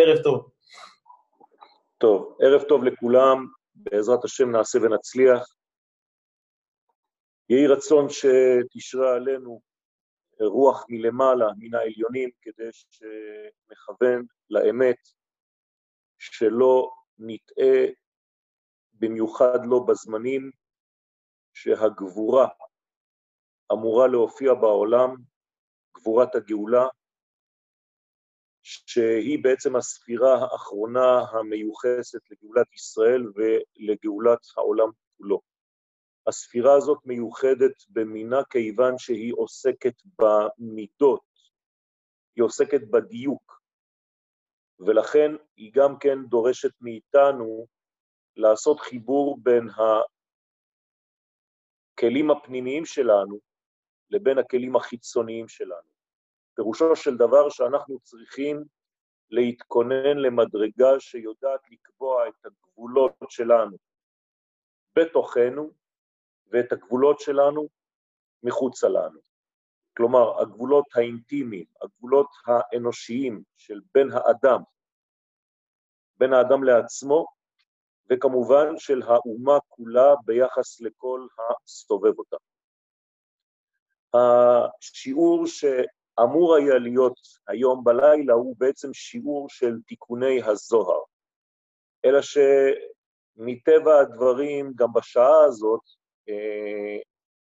ערב טוב. טוב, ערב טוב לכולם, בעזרת השם נעשה ונצליח. יהי רצון שתשרה עלינו רוח מלמעלה, מן העליונים, כדי שנכוון לאמת, שלא נטעה, במיוחד לא בזמנים שהגבורה אמורה להופיע בעולם, גבורת הגאולה, שהיא בעצם הספירה האחרונה המיוחסת לגאולת ישראל ולגאולת העולם כולו. הספירה הזאת מיוחדת במינה כיוון שהיא עוסקת במידות, היא עוסקת בדיוק, ולכן היא גם כן דורשת מאיתנו לעשות חיבור בין הכלים הפנימיים שלנו לבין הכלים החיצוניים שלנו. פירושו של דבר שאנחנו צריכים להתכונן למדרגה שיודעת לקבוע את הגבולות שלנו בתוכנו ואת הגבולות שלנו מחוצה לנו. כלומר, הגבולות האינטימיים, הגבולות האנושיים של בין האדם, בין האדם לעצמו, וכמובן של האומה כולה ביחס לכל הסובב אותה. השיעור ש... אמור היה להיות היום בלילה הוא בעצם שיעור של תיקוני הזוהר, אלא שמטבע הדברים, גם בשעה הזאת, אה,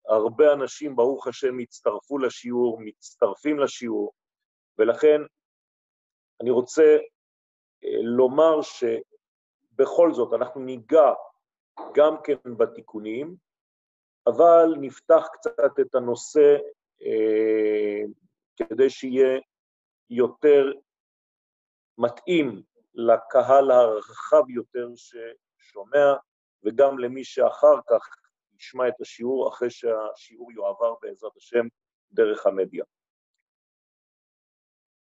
הרבה אנשים, ברוך השם, הצטרפו לשיעור, מצטרפים לשיעור, ולכן אני רוצה אה, לומר שבכל זאת אנחנו ניגע גם כן בתיקונים, אבל נפתח קצת את הנושא אה, כדי שיהיה יותר מתאים לקהל הרחב יותר ששומע, וגם למי שאחר כך ישמע את השיעור אחרי שהשיעור יועבר בעזרת השם דרך המדיה.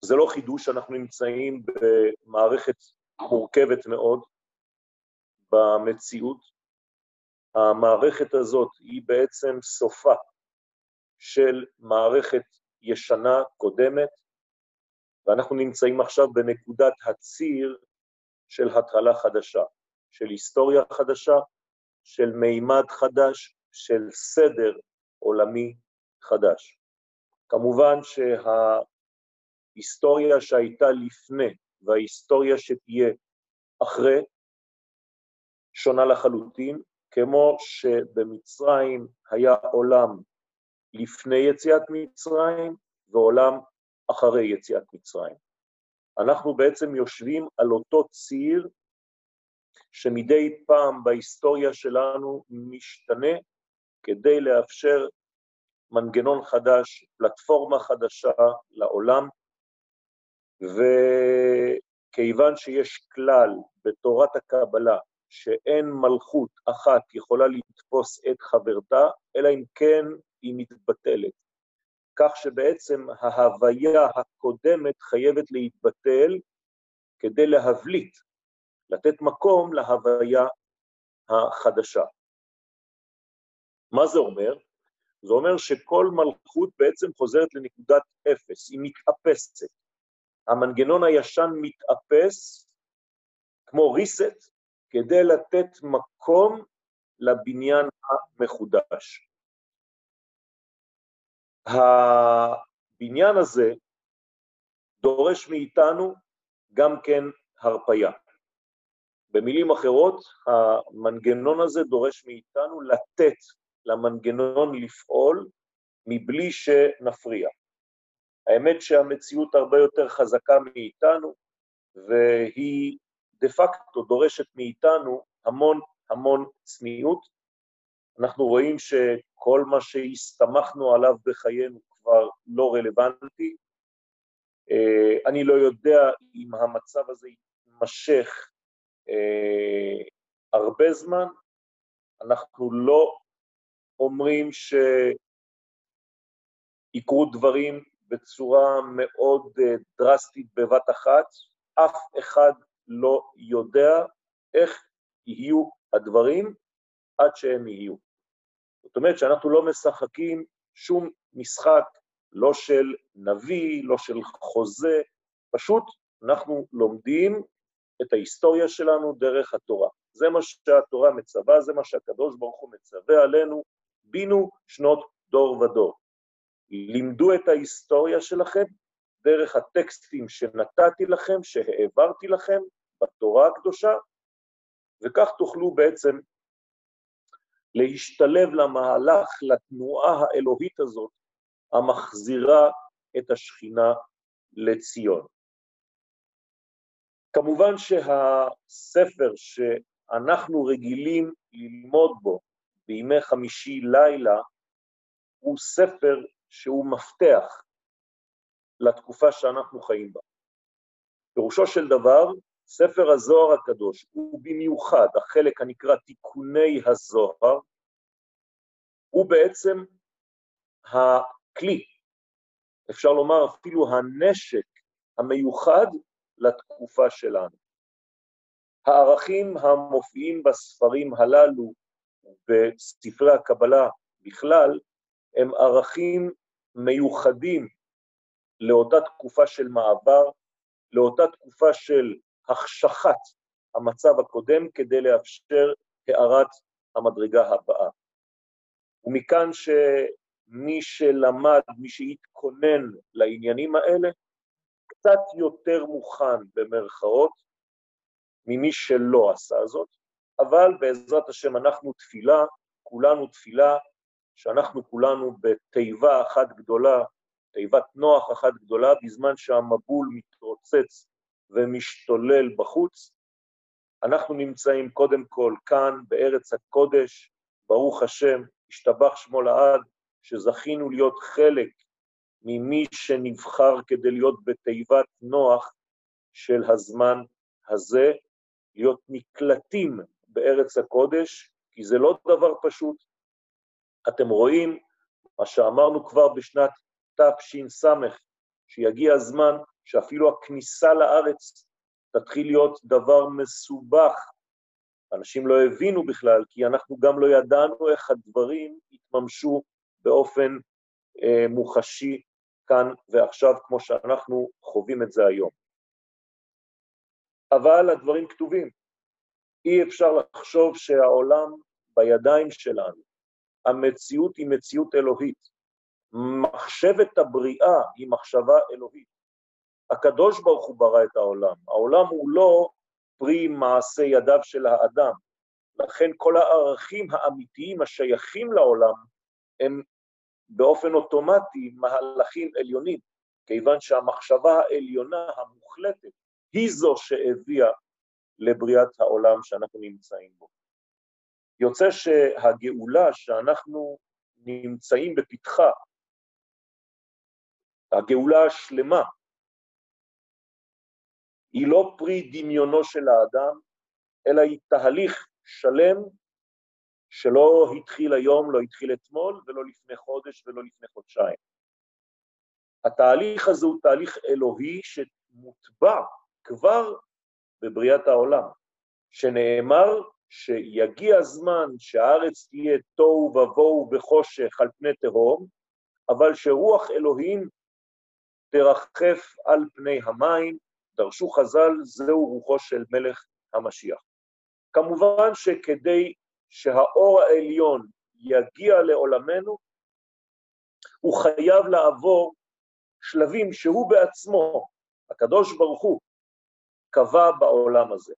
זה לא חידוש, אנחנו נמצאים במערכת מורכבת מאוד במציאות. המערכת הזאת היא בעצם סופה של מערכת ישנה, קודמת, ואנחנו נמצאים עכשיו בנקודת הציר של התחלה חדשה, של היסטוריה חדשה, של מימד חדש, של סדר עולמי חדש. כמובן שההיסטוריה שהייתה לפני וההיסטוריה שתהיה אחרי שונה לחלוטין, כמו שבמצרים היה עולם לפני יציאת מצרים ועולם אחרי יציאת מצרים. אנחנו בעצם יושבים על אותו ציר שמדי פעם בהיסטוריה שלנו משתנה כדי לאפשר מנגנון חדש, פלטפורמה חדשה לעולם, וכיוון שיש כלל בתורת הקבלה שאין מלכות אחת יכולה לתפוס את חברתה, אלא אם כן היא מתבטלת. כך שבעצם ההוויה הקודמת חייבת להתבטל כדי להבליט, לתת מקום להוויה החדשה. מה זה אומר? זה אומר שכל מלכות בעצם חוזרת לנקודת אפס, היא מתאפסת. המנגנון הישן מתאפס כמו reset כדי לתת מקום לבניין המחודש. הבניין הזה דורש מאיתנו גם כן הרפייה. במילים אחרות, המנגנון הזה דורש מאיתנו לתת למנגנון לפעול מבלי שנפריע. האמת שהמציאות הרבה יותר חזקה מאיתנו, והיא דה פקטו דורשת מאיתנו המון המון צניעות. אנחנו רואים ש... כל מה שהסתמכנו עליו בחיינו כבר לא רלוונטי. אה, אני לא יודע אם המצב הזה יימשך אה, הרבה זמן, אנחנו לא אומרים שיקרו דברים בצורה מאוד אה, דרסטית בבת אחת, אף אחד לא יודע איך יהיו הדברים עד שהם יהיו. זאת אומרת שאנחנו לא משחקים שום משחק, לא של נביא, לא של חוזה, פשוט אנחנו לומדים את ההיסטוריה שלנו דרך התורה. זה מה שהתורה מצווה, זה מה שהקדוש ברוך הוא מצווה עלינו, בינו שנות דור ודור. לימדו את ההיסטוריה שלכם דרך הטקסטים שנתתי לכם, שהעברתי לכם בתורה הקדושה, וכך תוכלו בעצם להשתלב למהלך, לתנועה האלוהית הזאת, המחזירה את השכינה לציון. כמובן שהספר שאנחנו רגילים ללמוד בו בימי חמישי לילה הוא ספר שהוא מפתח לתקופה שאנחנו חיים בה. פירושו של דבר, ספר הזוהר הקדוש, ובמיוחד החלק הנקרא תיקוני הזוהר, הוא בעצם הכלי, אפשר לומר אפילו הנשק המיוחד לתקופה שלנו. הערכים המופיעים בספרים הללו, בספרי הקבלה בכלל, הם ערכים מיוחדים לאותה תקופה של מעבר, לאותה תקופה של החשכת המצב הקודם כדי לאפשר הערת המדרגה הבאה. ומכאן שמי שלמד, מי שהתכונן לעניינים האלה, קצת יותר מוכן במרכאות ממי שלא עשה זאת, אבל בעזרת השם אנחנו תפילה, כולנו תפילה, שאנחנו כולנו בתיבה אחת גדולה, תיבת נוח אחת גדולה, בזמן שהמבול מתרוצץ ומשתולל בחוץ. אנחנו נמצאים קודם כל כאן, בארץ הקודש, ברוך השם, השתבח שמו לעד, שזכינו להיות חלק ממי שנבחר כדי להיות בתיבת נוח של הזמן הזה, להיות נקלטים בארץ הקודש, כי זה לא דבר פשוט. אתם רואים מה שאמרנו כבר בשנת תש"ס, שיגיע הזמן שאפילו הכניסה לארץ תתחיל להיות דבר מסובך. אנשים לא הבינו בכלל, כי אנחנו גם לא ידענו איך הדברים יתממשו באופן אה, מוחשי כאן ועכשיו, כמו שאנחנו חווים את זה היום. אבל הדברים כתובים. אי אפשר לחשוב שהעולם בידיים שלנו. המציאות היא מציאות אלוהית. מחשבת הבריאה היא מחשבה אלוהית. הקדוש ברוך הוא ברא את העולם. העולם הוא לא פרי מעשה ידיו של האדם. לכן כל הערכים האמיתיים השייכים לעולם הם באופן אוטומטי מהלכים עליונים, כיוון שהמחשבה העליונה המוחלטת היא זו שהביאה לבריאת העולם שאנחנו נמצאים בו. יוצא שהגאולה שאנחנו נמצאים בפתחה, הגאולה השלמה, היא לא פרי דמיונו של האדם, אלא היא תהליך שלם שלא התחיל היום, לא התחיל אתמול, ולא לפני חודש ולא לפני חודשיים. התהליך הזה הוא תהליך אלוהי שמוטבע כבר בבריאת העולם, שנאמר שיגיע הזמן שהארץ תהיה תוהו ובוהו בחושך על פני תהום, אבל שרוח אלוהים תרחף על פני המים, דרשו חז"ל, זהו רוחו של מלך המשיח. כמובן שכדי שהאור העליון יגיע לעולמנו, הוא חייב לעבור שלבים שהוא בעצמו, הקדוש ברוך הוא, קבע בעולם הזה.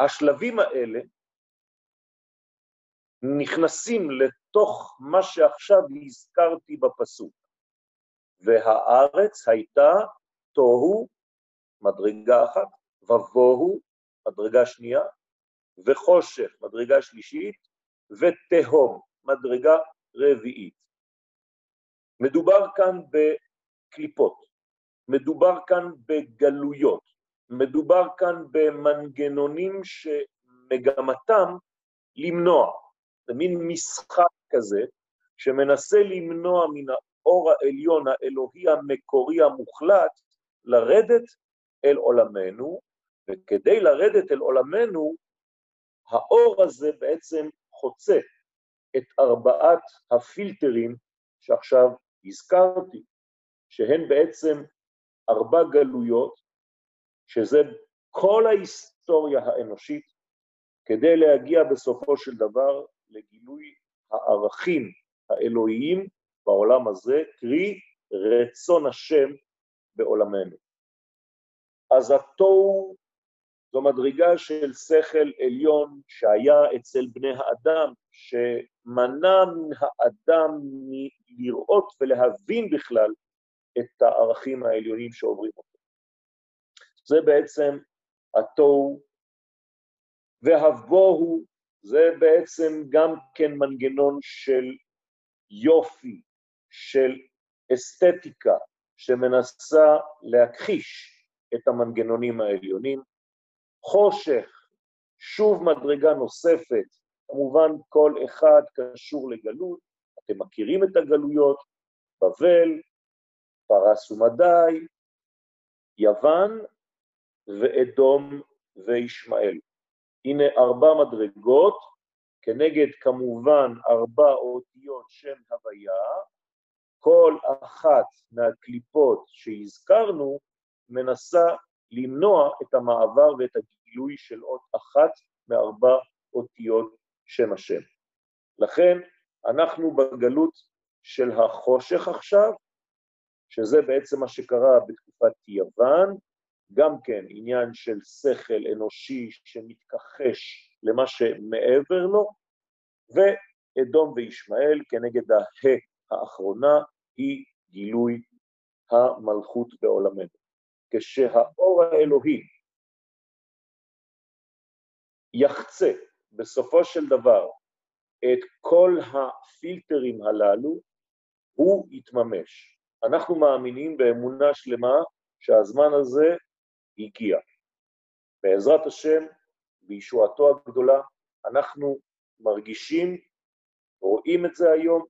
והשלבים האלה נכנסים לתוך מה שעכשיו הזכרתי בפסוק. והארץ הייתה תוהו, מדרגה אחת, ובוהו, מדרגה שנייה, וחושך, מדרגה שלישית, ותהום, מדרגה רביעית. מדובר כאן בקליפות, מדובר כאן בגלויות, מדובר כאן במנגנונים שמגמתם למנוע. זה מין משחק כזה שמנסה למנוע מן האור העליון, האלוהי המקורי המוחלט, לרדת אל עולמנו, וכדי לרדת אל עולמנו, האור הזה בעצם חוצה את ארבעת הפילטרים שעכשיו הזכרתי, שהן בעצם ארבע גלויות, שזה כל ההיסטוריה האנושית, כדי להגיע בסופו של דבר לגילוי הערכים האלוהיים בעולם הזה, קרי רצון השם בעולמנו. אז התוהו זו מדרגה של שכל עליון שהיה אצל בני האדם, שמנע מן האדם מלראות ולהבין בכלל את הערכים העליונים שעוברים אותו. זה בעצם התוהו והבוהו, זה בעצם גם כן מנגנון של יופי, של אסתטיקה, שמנסה להכחיש את המנגנונים העליונים. חושך, שוב מדרגה נוספת, כמובן כל אחד קשור לגלות, אתם מכירים את הגלויות, בבל, פרס ומדי, יוון ואדום וישמעאל. הנה ארבע מדרגות, כנגד כמובן ארבע אותיות שם הוויה, כל אחת מהקליפות שהזכרנו מנסה למנוע את המעבר ואת הגילוי של עוד אחת מארבע אותיות שם השם. לכן אנחנו בגלות של החושך עכשיו, שזה בעצם מה שקרה בתקופת יוון, גם כן עניין של שכל אנושי שמתכחש למה שמעבר לו, ואדום וישמעאל כנגד הה האחרונה היא גילוי המלכות בעולמנו. כשהאור האלוהי יחצה בסופו של דבר את כל הפילטרים הללו, הוא יתממש. אנחנו מאמינים באמונה שלמה שהזמן הזה הגיע. בעזרת השם, בישועתו הגדולה, אנחנו מרגישים, רואים את זה היום,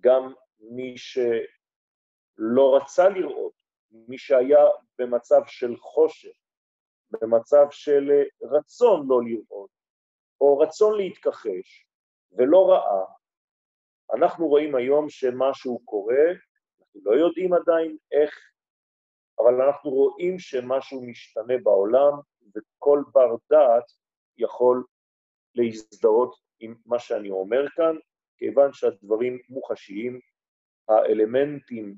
גם מי שלא רצה לראות, מי שהיה במצב של חושך, במצב של רצון לא לראות, או רצון להתכחש, ולא ראה, אנחנו רואים היום שמשהו קורה, אנחנו לא יודעים עדיין איך, אבל אנחנו רואים שמשהו משתנה בעולם, וכל בר דעת יכול להזדהות עם מה שאני אומר כאן, כיוון שהדברים מוחשיים, האלמנטים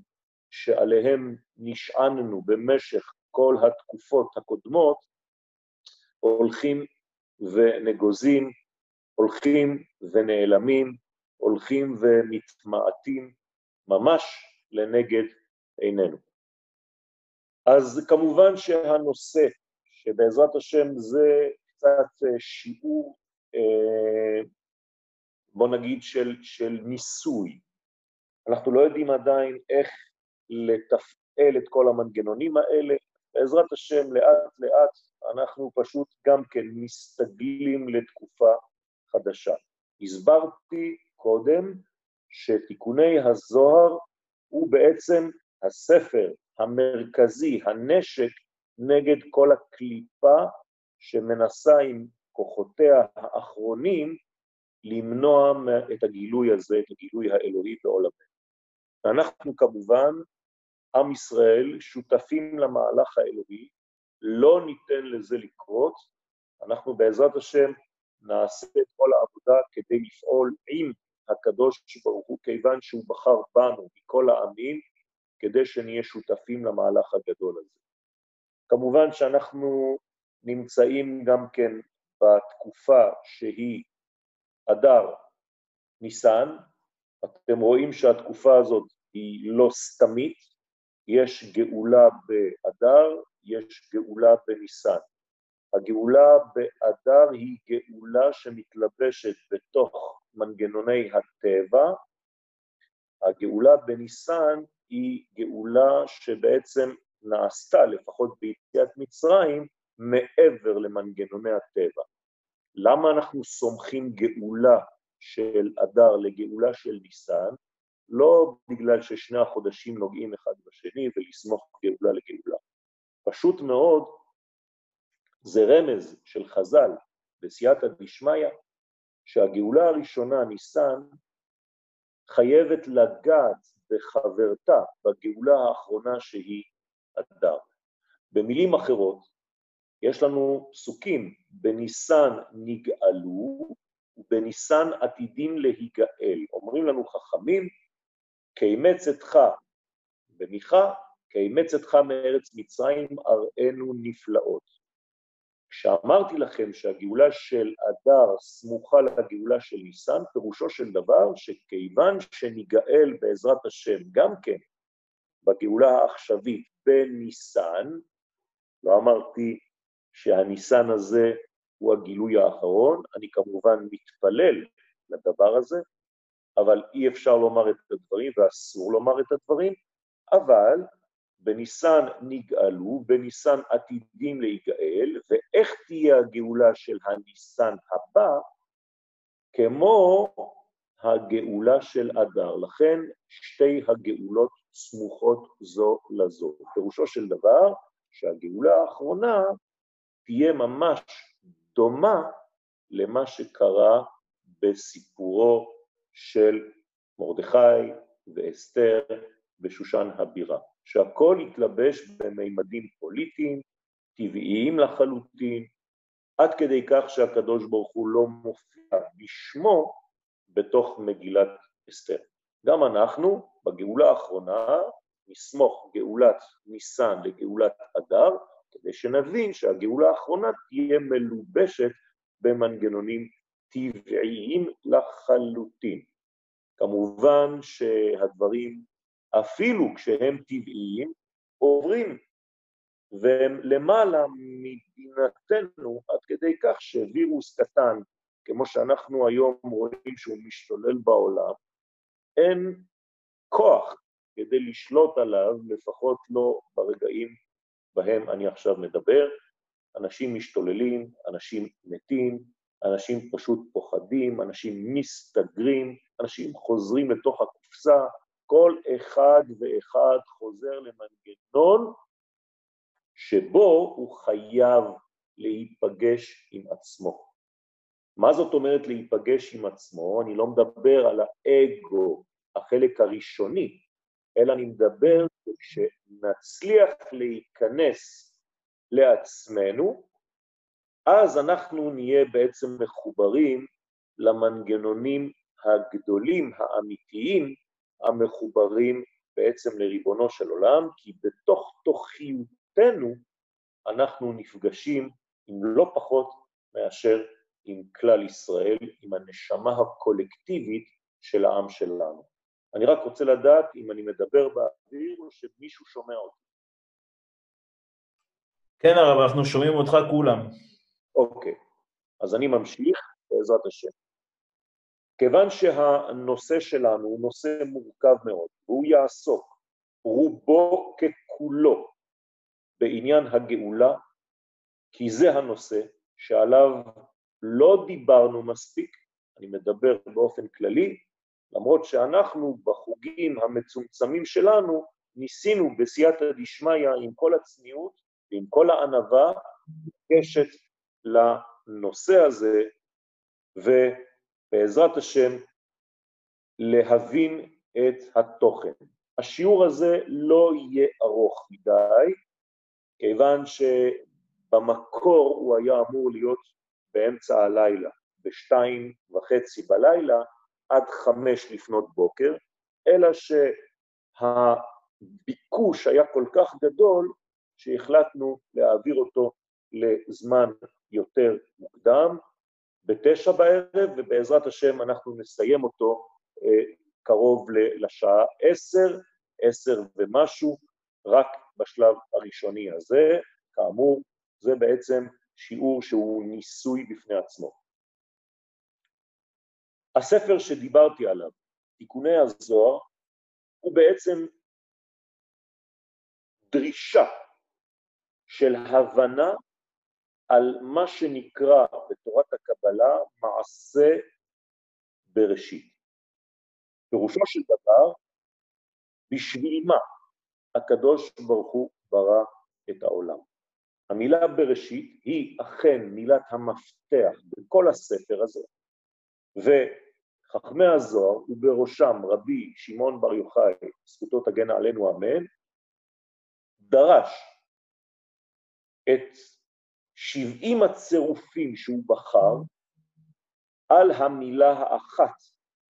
שעליהם נשעננו במשך כל התקופות הקודמות, הולכים ונגוזים, הולכים ונעלמים, הולכים ומתמעטים ממש לנגד עינינו. אז כמובן שהנושא, שבעזרת השם זה קצת אה, שיעור, אה, בוא נגיד, של, של ניסוי. אנחנו לא יודעים עדיין איך לתפעל את כל המנגנונים האלה. בעזרת השם, לאט-לאט אנחנו פשוט גם כן מסתגלים לתקופה חדשה. הסברתי קודם שתיקוני הזוהר הוא בעצם הספר המרכזי, הנשק נגד כל הקליפה שמנסה עם כוחותיה האחרונים למנוע את הגילוי הזה, את הגילוי האלוהי בעולמנו. ואנחנו כמובן, עם ישראל, שותפים למהלך האלוהי, לא ניתן לזה לקרות, אנחנו בעזרת השם נעשה את כל העבודה כדי לפעול עם הקדוש ברוך הוא, כיוון שהוא בחר בנו מכל העמים, כדי שנהיה שותפים למהלך הגדול הזה. כמובן שאנחנו נמצאים גם כן בתקופה שהיא אדר ניסן, אתם רואים שהתקופה הזאת היא לא סתמית, יש גאולה באדר, יש גאולה בניסן. הגאולה באדר היא גאולה שמתלבשת בתוך מנגנוני הטבע, הגאולה בניסן היא גאולה שבעצם נעשתה, לפחות ביציאת מצרים, מעבר למנגנוני הטבע. למה אנחנו סומכים גאולה של אדר לגאולה של ניסן? לא בגלל ששני החודשים נוגעים אחד בשני ולסמוך גאולה לגאולה. פשוט מאוד, זה רמז של חז"ל בסייעתא דשמיא, שהגאולה הראשונה, ניסן, חייבת לגעת בחברתה בגאולה האחרונה שהיא אדר. במילים אחרות, יש לנו פסוקים, בניסן נגאלו ובניסן עתידים להיגאל. אומרים לנו חכמים, כאימץ אתך במיכה, כאימץ אתך מארץ מצרים, אראנו נפלאות. כשאמרתי לכם שהגאולה של אדר סמוכה לגאולה של ניסן, פירושו של דבר שכיוון שניגאל בעזרת השם גם כן בגאולה העכשווית בניסן, לא אמרתי שהניסן הזה הוא הגילוי האחרון, אני כמובן מתפלל לדבר הזה, אבל אי אפשר לומר את הדברים ואסור לומר את הדברים, אבל בניסן נגאלו, בניסן עתידים להיגאל, ואיך תהיה הגאולה של הניסן הבא? כמו הגאולה של אדר. לכן שתי הגאולות סמוכות זו לזו. פירושו של דבר שהגאולה האחרונה תהיה ממש דומה למה שקרה בסיפורו של מרדכי ואסתר בשושן הבירה. שהכל יתלבש במימדים פוליטיים, טבעיים לחלוטין, עד כדי כך שהקדוש ברוך הוא לא מופיע בשמו בתוך מגילת אסתר. גם אנחנו, בגאולה האחרונה, נסמוך גאולת ניסן לגאולת אדר, כדי שנבין שהגאולה האחרונה תהיה מלובשת במנגנונים טבעיים לחלוטין. כמובן שהדברים אפילו כשהם טבעיים, עוברים, והם למעלה מדינתנו עד כדי כך שווירוס קטן, כמו שאנחנו היום רואים שהוא משתולל בעולם, אין כוח כדי לשלוט עליו, לפחות לא ברגעים בהם אני עכשיו מדבר. אנשים משתוללים, אנשים מתים, אנשים פשוט פוחדים, אנשים מסתגרים, אנשים חוזרים לתוך הקופסה, כל אחד ואחד חוזר למנגנון שבו הוא חייב להיפגש עם עצמו. מה זאת אומרת להיפגש עם עצמו? אני לא מדבר על האגו, החלק הראשוני, אלא אני מדבר כשנצליח להיכנס לעצמנו, אז אנחנו נהיה בעצם מחוברים למנגנונים הגדולים, האמיתיים, המחוברים בעצם לריבונו של עולם, כי בתוך תוכיותנו אנחנו נפגשים עם לא פחות מאשר עם כלל ישראל, עם הנשמה הקולקטיבית של העם שלנו. אני רק רוצה לדעת אם אני מדבר באוויר או שמישהו שומע אותי. כן הרב, אנחנו שומעים אותך כולם. אוקיי, אז אני ממשיך בעזרת השם. כיוון שהנושא שלנו הוא נושא מורכב מאוד, והוא יעסוק רובו ככולו בעניין הגאולה, כי זה הנושא שעליו לא דיברנו מספיק, אני מדבר באופן כללי, למרות שאנחנו בחוגים המצומצמים שלנו ניסינו בסייעתא דשמיא עם כל הצניעות ועם כל הענווה לגשת לנושא הזה, ו... בעזרת השם, להבין את התוכן. השיעור הזה לא יהיה ארוך מדי, כיוון שבמקור הוא היה אמור להיות באמצע הלילה, בשתיים וחצי בלילה עד חמש לפנות בוקר, אלא שהביקוש היה כל כך גדול שהחלטנו להעביר אותו לזמן יותר מוקדם, בתשע בערב, ובעזרת השם אנחנו נסיים אותו אה, קרוב לשעה עשר, עשר ומשהו, רק בשלב הראשוני הזה. כאמור, זה בעצם שיעור שהוא ניסוי בפני עצמו. הספר שדיברתי עליו, תיקוני הזוהר, הוא בעצם דרישה של הבנה על מה שנקרא בתורת הקבלה מעשה בראשית. פירושו של דבר, בשביל מה הקדוש ברוך הוא ברא את העולם. המילה בראשית היא אכן מילת המפתח בכל הספר הזה, וחכמי הזוהר, ובראשם רבי שמעון בר יוחאי, זכותו תגן עלינו אמן, דרש את 70 הצירופים שהוא בחר על המילה האחת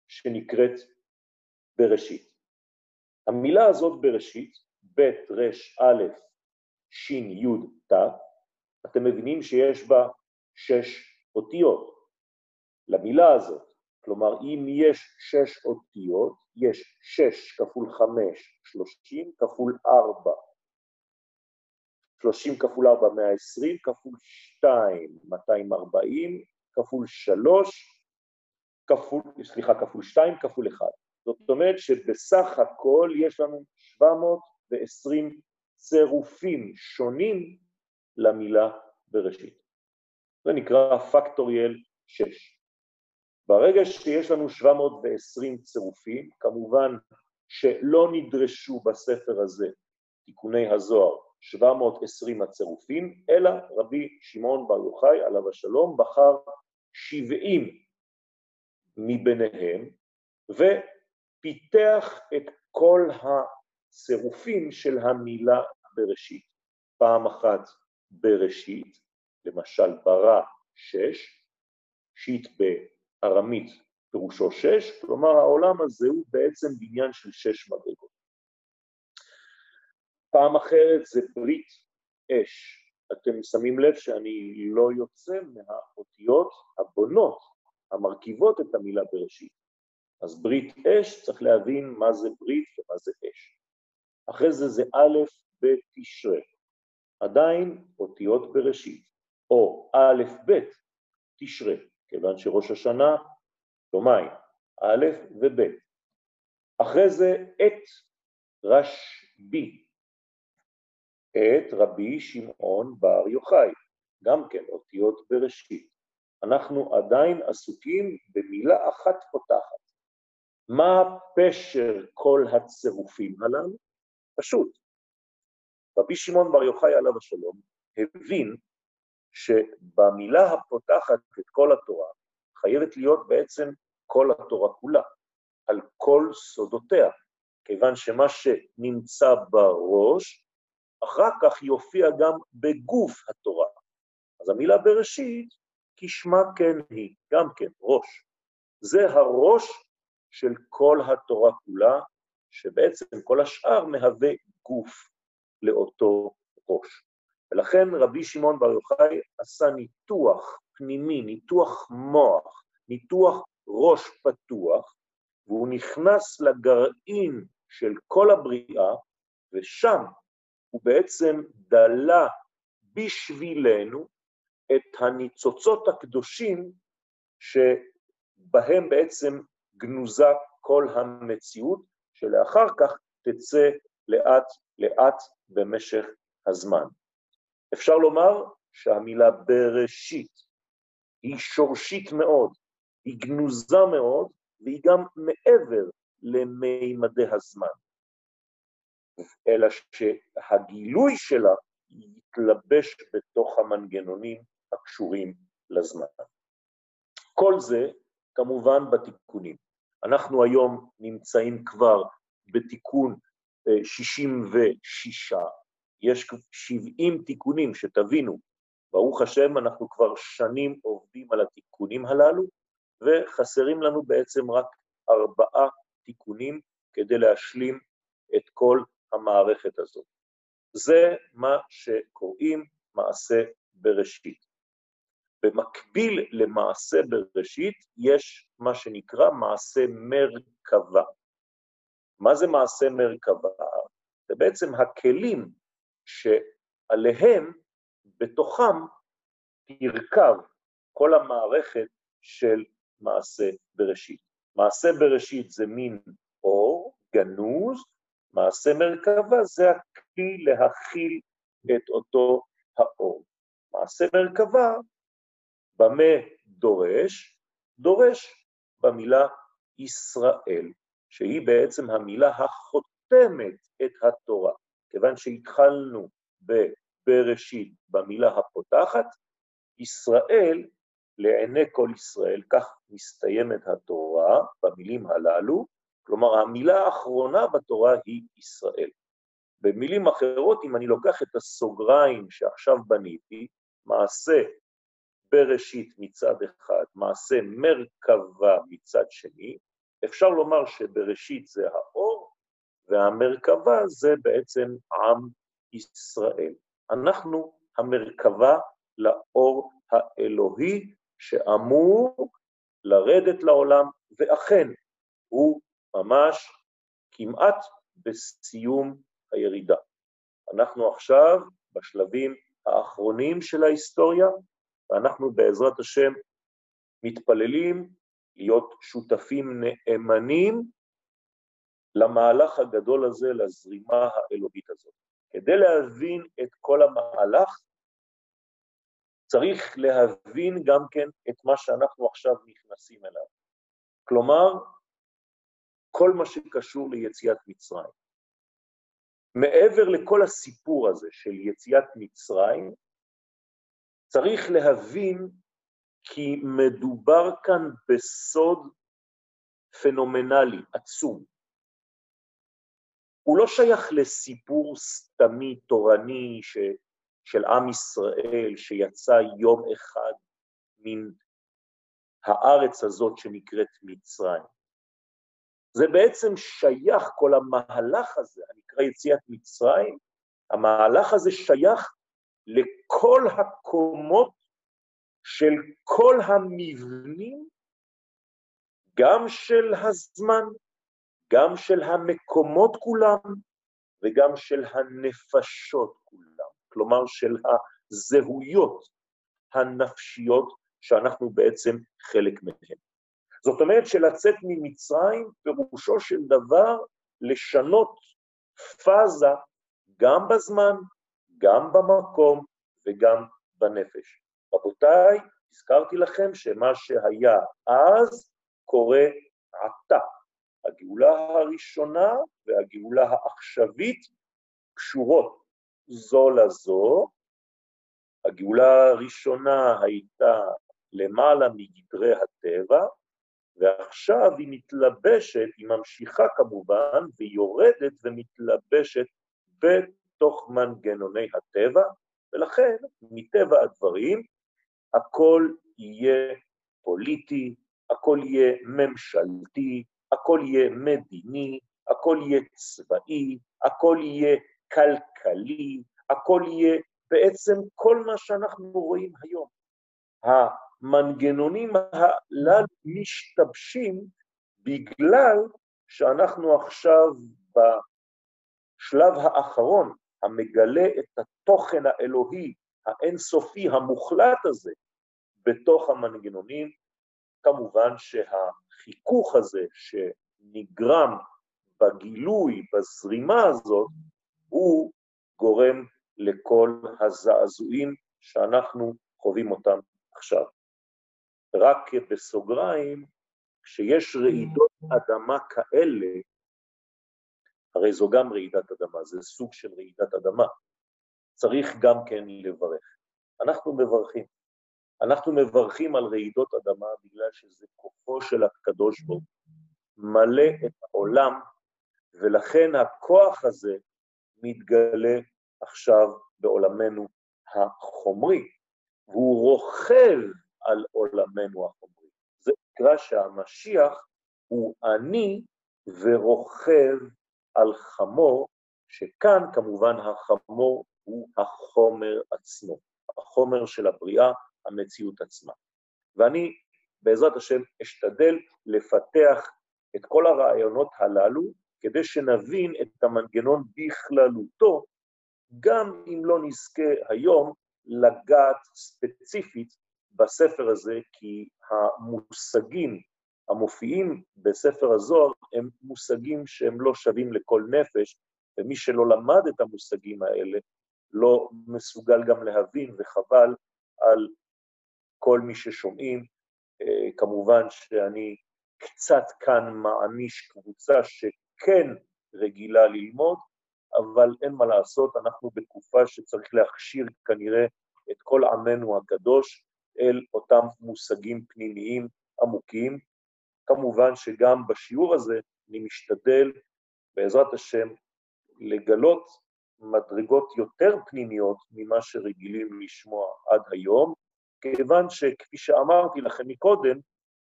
שנקראת בראשית. המילה הזאת בראשית, ב' ר' א' ש' י' ת', אתם מבינים שיש בה שש אותיות למילה הזאת. כלומר, אם יש שש אותיות, יש שש כפול חמש, שלושים כפול ארבע. שלושים כפול ארבע, מאה עשרים, כפול שתיים, מאתיים ארבעים, כפול שלוש, כפול, סליחה, כפול שתיים, כפול אחד. זאת אומרת שבסך הכל יש לנו 720 צירופים שונים למילה בראשית. זה נקרא פקטוריאל 6. ברגע שיש לנו 720 צירופים, כמובן שלא נדרשו בספר הזה תיקוני הזוהר 720 הצירופים, אלא רבי שמעון בר יוחאי עליו השלום בחר 70 מביניהם ופיתח את כל הצירופים של המילה בראשית. פעם אחת בראשית, למשל ברא שש, שיט בארמית פירושו שש, כלומר העולם הזה הוא בעצם בניין של שש מדרגות. פעם אחרת זה ברית אש. אתם שמים לב שאני לא יוצא מהאותיות הבונות, המרכיבות את המילה בראשית. אז ברית אש, צריך להבין מה זה ברית ומה זה אש. אחרי זה זה א' בתשרה, עדיין אותיות בראשית, או א' ב' תשרה, כיוון שראש השנה יומיים, א' וב'. אחרי זה את רשב"י, את רבי שמעון בר יוחאי, גם כן אותיות בראשית. אנחנו עדיין עסוקים במילה אחת פותחת. מה פשר כל הצירופים הללו? פשוט. רבי שמעון בר יוחאי עליו השלום הבין שבמילה הפותחת את כל התורה חייבת להיות בעצם כל התורה כולה, על כל סודותיה, כיוון שמה שנמצא בראש, אחר כך יופיע גם בגוף התורה. אז המילה בראשית, כשמה כן היא, גם כן, ראש. זה הראש של כל התורה כולה, שבעצם כל השאר מהווה גוף לאותו ראש. ולכן רבי שמעון בר יוחאי עשה ניתוח פנימי, ניתוח מוח, ניתוח ראש פתוח, והוא נכנס לגרעין של כל הבריאה, ושם הוא בעצם דלה בשבילנו את הניצוצות הקדושים שבהם בעצם גנוזה כל המציאות, שלאחר כך תצא לאט לאט במשך הזמן. אפשר לומר שהמילה בראשית היא שורשית מאוד, היא גנוזה מאוד, והיא גם מעבר למימדי הזמן. אלא שהגילוי שלה יתלבש בתוך המנגנונים הקשורים לזמן. כל זה כמובן בתיקונים. אנחנו היום נמצאים כבר בתיקון 66, יש 70 תיקונים, שתבינו, ברוך השם, אנחנו כבר שנים עובדים על התיקונים הללו, וחסרים לנו בעצם רק ארבעה תיקונים כדי להשלים את כל המערכת הזאת. זה מה שקוראים מעשה בראשית. במקביל למעשה בראשית יש מה שנקרא מעשה מרכבה. מה זה מעשה מרכבה? זה בעצם הכלים שעליהם, בתוכם, תרכב כל המערכת של מעשה בראשית. מעשה בראשית זה מין אור, גנוז, מעשה מרכבה זה הכלי להכיל את אותו האור. מעשה מרכבה, במה דורש? דורש במילה ישראל, שהיא בעצם המילה החותמת את התורה. כיוון שהתחלנו בבראשית במילה הפותחת, ישראל, לעיני כל ישראל, כך מסתיימת התורה במילים הללו, כלומר המילה האחרונה בתורה היא ישראל. במילים אחרות, אם אני לוקח את הסוגריים שעכשיו בניתי, מעשה בראשית מצד אחד, מעשה מרכבה מצד שני, אפשר לומר שבראשית זה האור, והמרכבה זה בעצם עם ישראל. אנחנו המרכבה לאור האלוהי שאמור לרדת לעולם, ואכן, הוא ממש כמעט בסיום הירידה. אנחנו עכשיו בשלבים האחרונים של ההיסטוריה, ואנחנו בעזרת השם מתפללים להיות שותפים נאמנים למהלך הגדול הזה, לזרימה האלוהית הזאת. כדי להבין את כל המהלך, צריך להבין גם כן את מה שאנחנו עכשיו נכנסים אליו. כלומר, כל מה שקשור ליציאת מצרים. מעבר לכל הסיפור הזה של יציאת מצרים, צריך להבין כי מדובר כאן בסוד פנומנלי, עצום. הוא לא שייך לסיפור סתמי, תורני, ש, של עם ישראל, שיצא יום אחד מן הארץ הזאת שנקראת מצרים. זה בעצם שייך, כל המהלך הזה, הנקרא יציאת מצרים, המהלך הזה שייך לכל הקומות של כל המבנים, גם של הזמן, גם של המקומות כולם, וגם של הנפשות כולם, כלומר של הזהויות הנפשיות שאנחנו בעצם חלק מהן. זאת אומרת שלצאת ממצרים פירושו של דבר לשנות פאזה גם בזמן, גם במקום וגם בנפש. רבותיי, הזכרתי לכם שמה שהיה אז קורה עתה. הגאולה הראשונה והגאולה העכשווית קשורות זו לזו. הגאולה הראשונה הייתה למעלה מגדרי הטבע, ועכשיו היא מתלבשת, היא ממשיכה כמובן, והיא יורדת ומתלבשת בתוך מנגנוני הטבע, ולכן, מטבע הדברים, הכל יהיה פוליטי, הכל יהיה ממשלתי, הכל יהיה מדיני, הכל יהיה צבאי, הכל יהיה כלכלי, הכל יהיה בעצם כל מה שאנחנו רואים היום. המנגנונים הללו משתבשים בגלל שאנחנו עכשיו בשלב האחרון, המגלה את התוכן האלוהי האינסופי המוחלט הזה בתוך המנגנונים, כמובן שהחיכוך הזה שנגרם בגילוי, בזרימה הזאת, הוא גורם לכל הזעזועים שאנחנו חווים אותם עכשיו. רק בסוגריים, כשיש רעידות אדמה כאלה, הרי זו גם רעידת אדמה, זה סוג של רעידת אדמה, צריך גם כן לברך. אנחנו מברכים. אנחנו מברכים על רעידות אדמה בגלל שזה כוחו של הקדוש ברוך מלא את העולם, ולכן הכוח הזה מתגלה עכשיו בעולמנו החומרי, והוא רוכב על עולמנו החומרי. זה נקרא שהמשיח הוא עני ורוכב על חמור, שכאן כמובן החמור הוא החומר עצמו, החומר של הבריאה, המציאות עצמה. ואני, בעזרת השם, אשתדל לפתח את כל הרעיונות הללו, כדי שנבין את המנגנון בכללותו, גם אם לא נזכה היום לגעת ספציפית בספר הזה, כי המושגים המופיעים בספר הזוהר הם מושגים שהם לא שווים לכל נפש, ומי שלא למד את המושגים האלה לא מסוגל גם להבין, וחבל על כל מי ששומעים. אה, כמובן שאני קצת כאן מעניש קבוצה שכן רגילה ללמוד, אבל אין מה לעשות, אנחנו בתקופה שצריך להכשיר כנראה את כל עמנו הקדוש אל אותם מושגים פנימיים עמוקים. כמובן שגם בשיעור הזה אני משתדל, בעזרת השם, לגלות מדרגות יותר פנימיות ממה שרגילים לשמוע עד היום, כיוון שכפי שאמרתי לכם מקודם,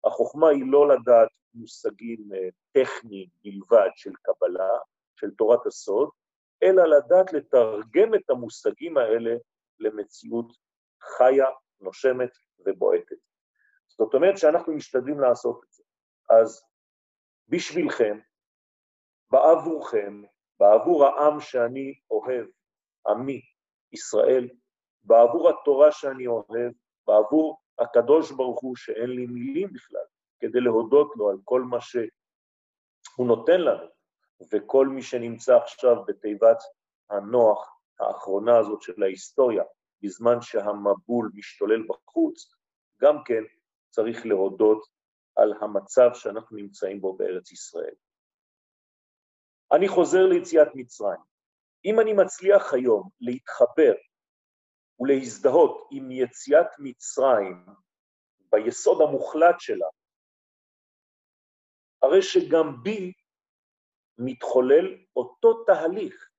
החוכמה היא לא לדעת מושגים אה, טכניים בלבד של קבלה, של תורת הסוד, אלא לדעת לתרגם את המושגים האלה למציאות חיה, נושמת ובועטת. זאת אומרת שאנחנו משתדלים לעשות את זה. אז בשבילכם, בעבורכם, בעבור העם שאני אוהב, עמי, ישראל, בעבור התורה שאני אוהב, בעבור הקדוש ברוך הוא שאין לי מילים בכלל, כדי להודות לו על כל מה שהוא נותן לנו, וכל מי שנמצא עכשיו בתיבת הנוח האחרונה הזאת של ההיסטוריה, בזמן שהמבול משתולל בחוץ, גם כן צריך להודות על המצב שאנחנו נמצאים בו בארץ ישראל. אני חוזר ליציאת מצרים. אם אני מצליח היום להתחבר ולהזדהות עם יציאת מצרים ביסוד המוחלט שלה, הרי שגם בי מתחולל אותו תהליך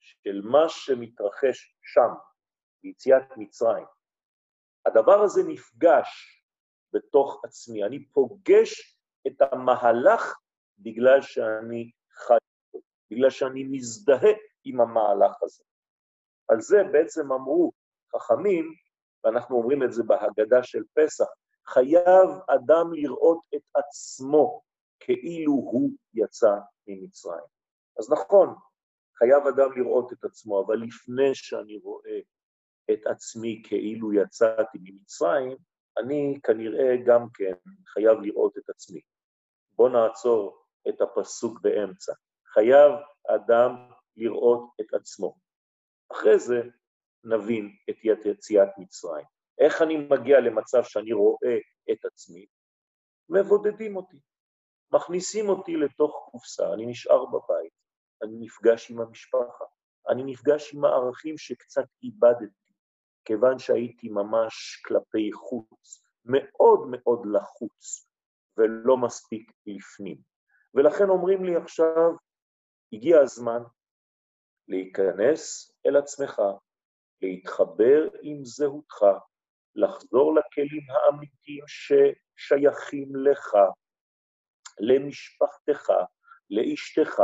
של מה שמתרחש שם, ביציאת מצרים. הדבר הזה נפגש בתוך עצמי, אני פוגש את המהלך בגלל שאני חי, בגלל שאני מזדהה עם המהלך הזה. על זה בעצם אמרו חכמים, ואנחנו אומרים את זה בהגדה של פסח, חייב אדם לראות את עצמו כאילו הוא יצא ממצרים. אז נכון, חייב אדם לראות את עצמו, אבל לפני שאני רואה את עצמי כאילו יצאתי ממצרים, אני כנראה גם כן חייב לראות את עצמי. בואו נעצור את הפסוק באמצע. חייב אדם לראות את עצמו. אחרי זה נבין את יציאת מצרים. איך אני מגיע למצב שאני רואה את עצמי? מבודדים אותי, מכניסים אותי לתוך קופסה, אני נשאר בבית, אני נפגש עם המשפחה, אני נפגש עם הערכים שקצת איבדתי, כיוון שהייתי ממש כלפי חוץ, מאוד מאוד לחוץ, ולא מספיק לפנים. ולכן אומרים לי עכשיו, הגיע הזמן להיכנס אל עצמך, להתחבר עם זהותך, לחזור לכלים האמיתיים ששייכים לך, למשפחתך, לאשתך,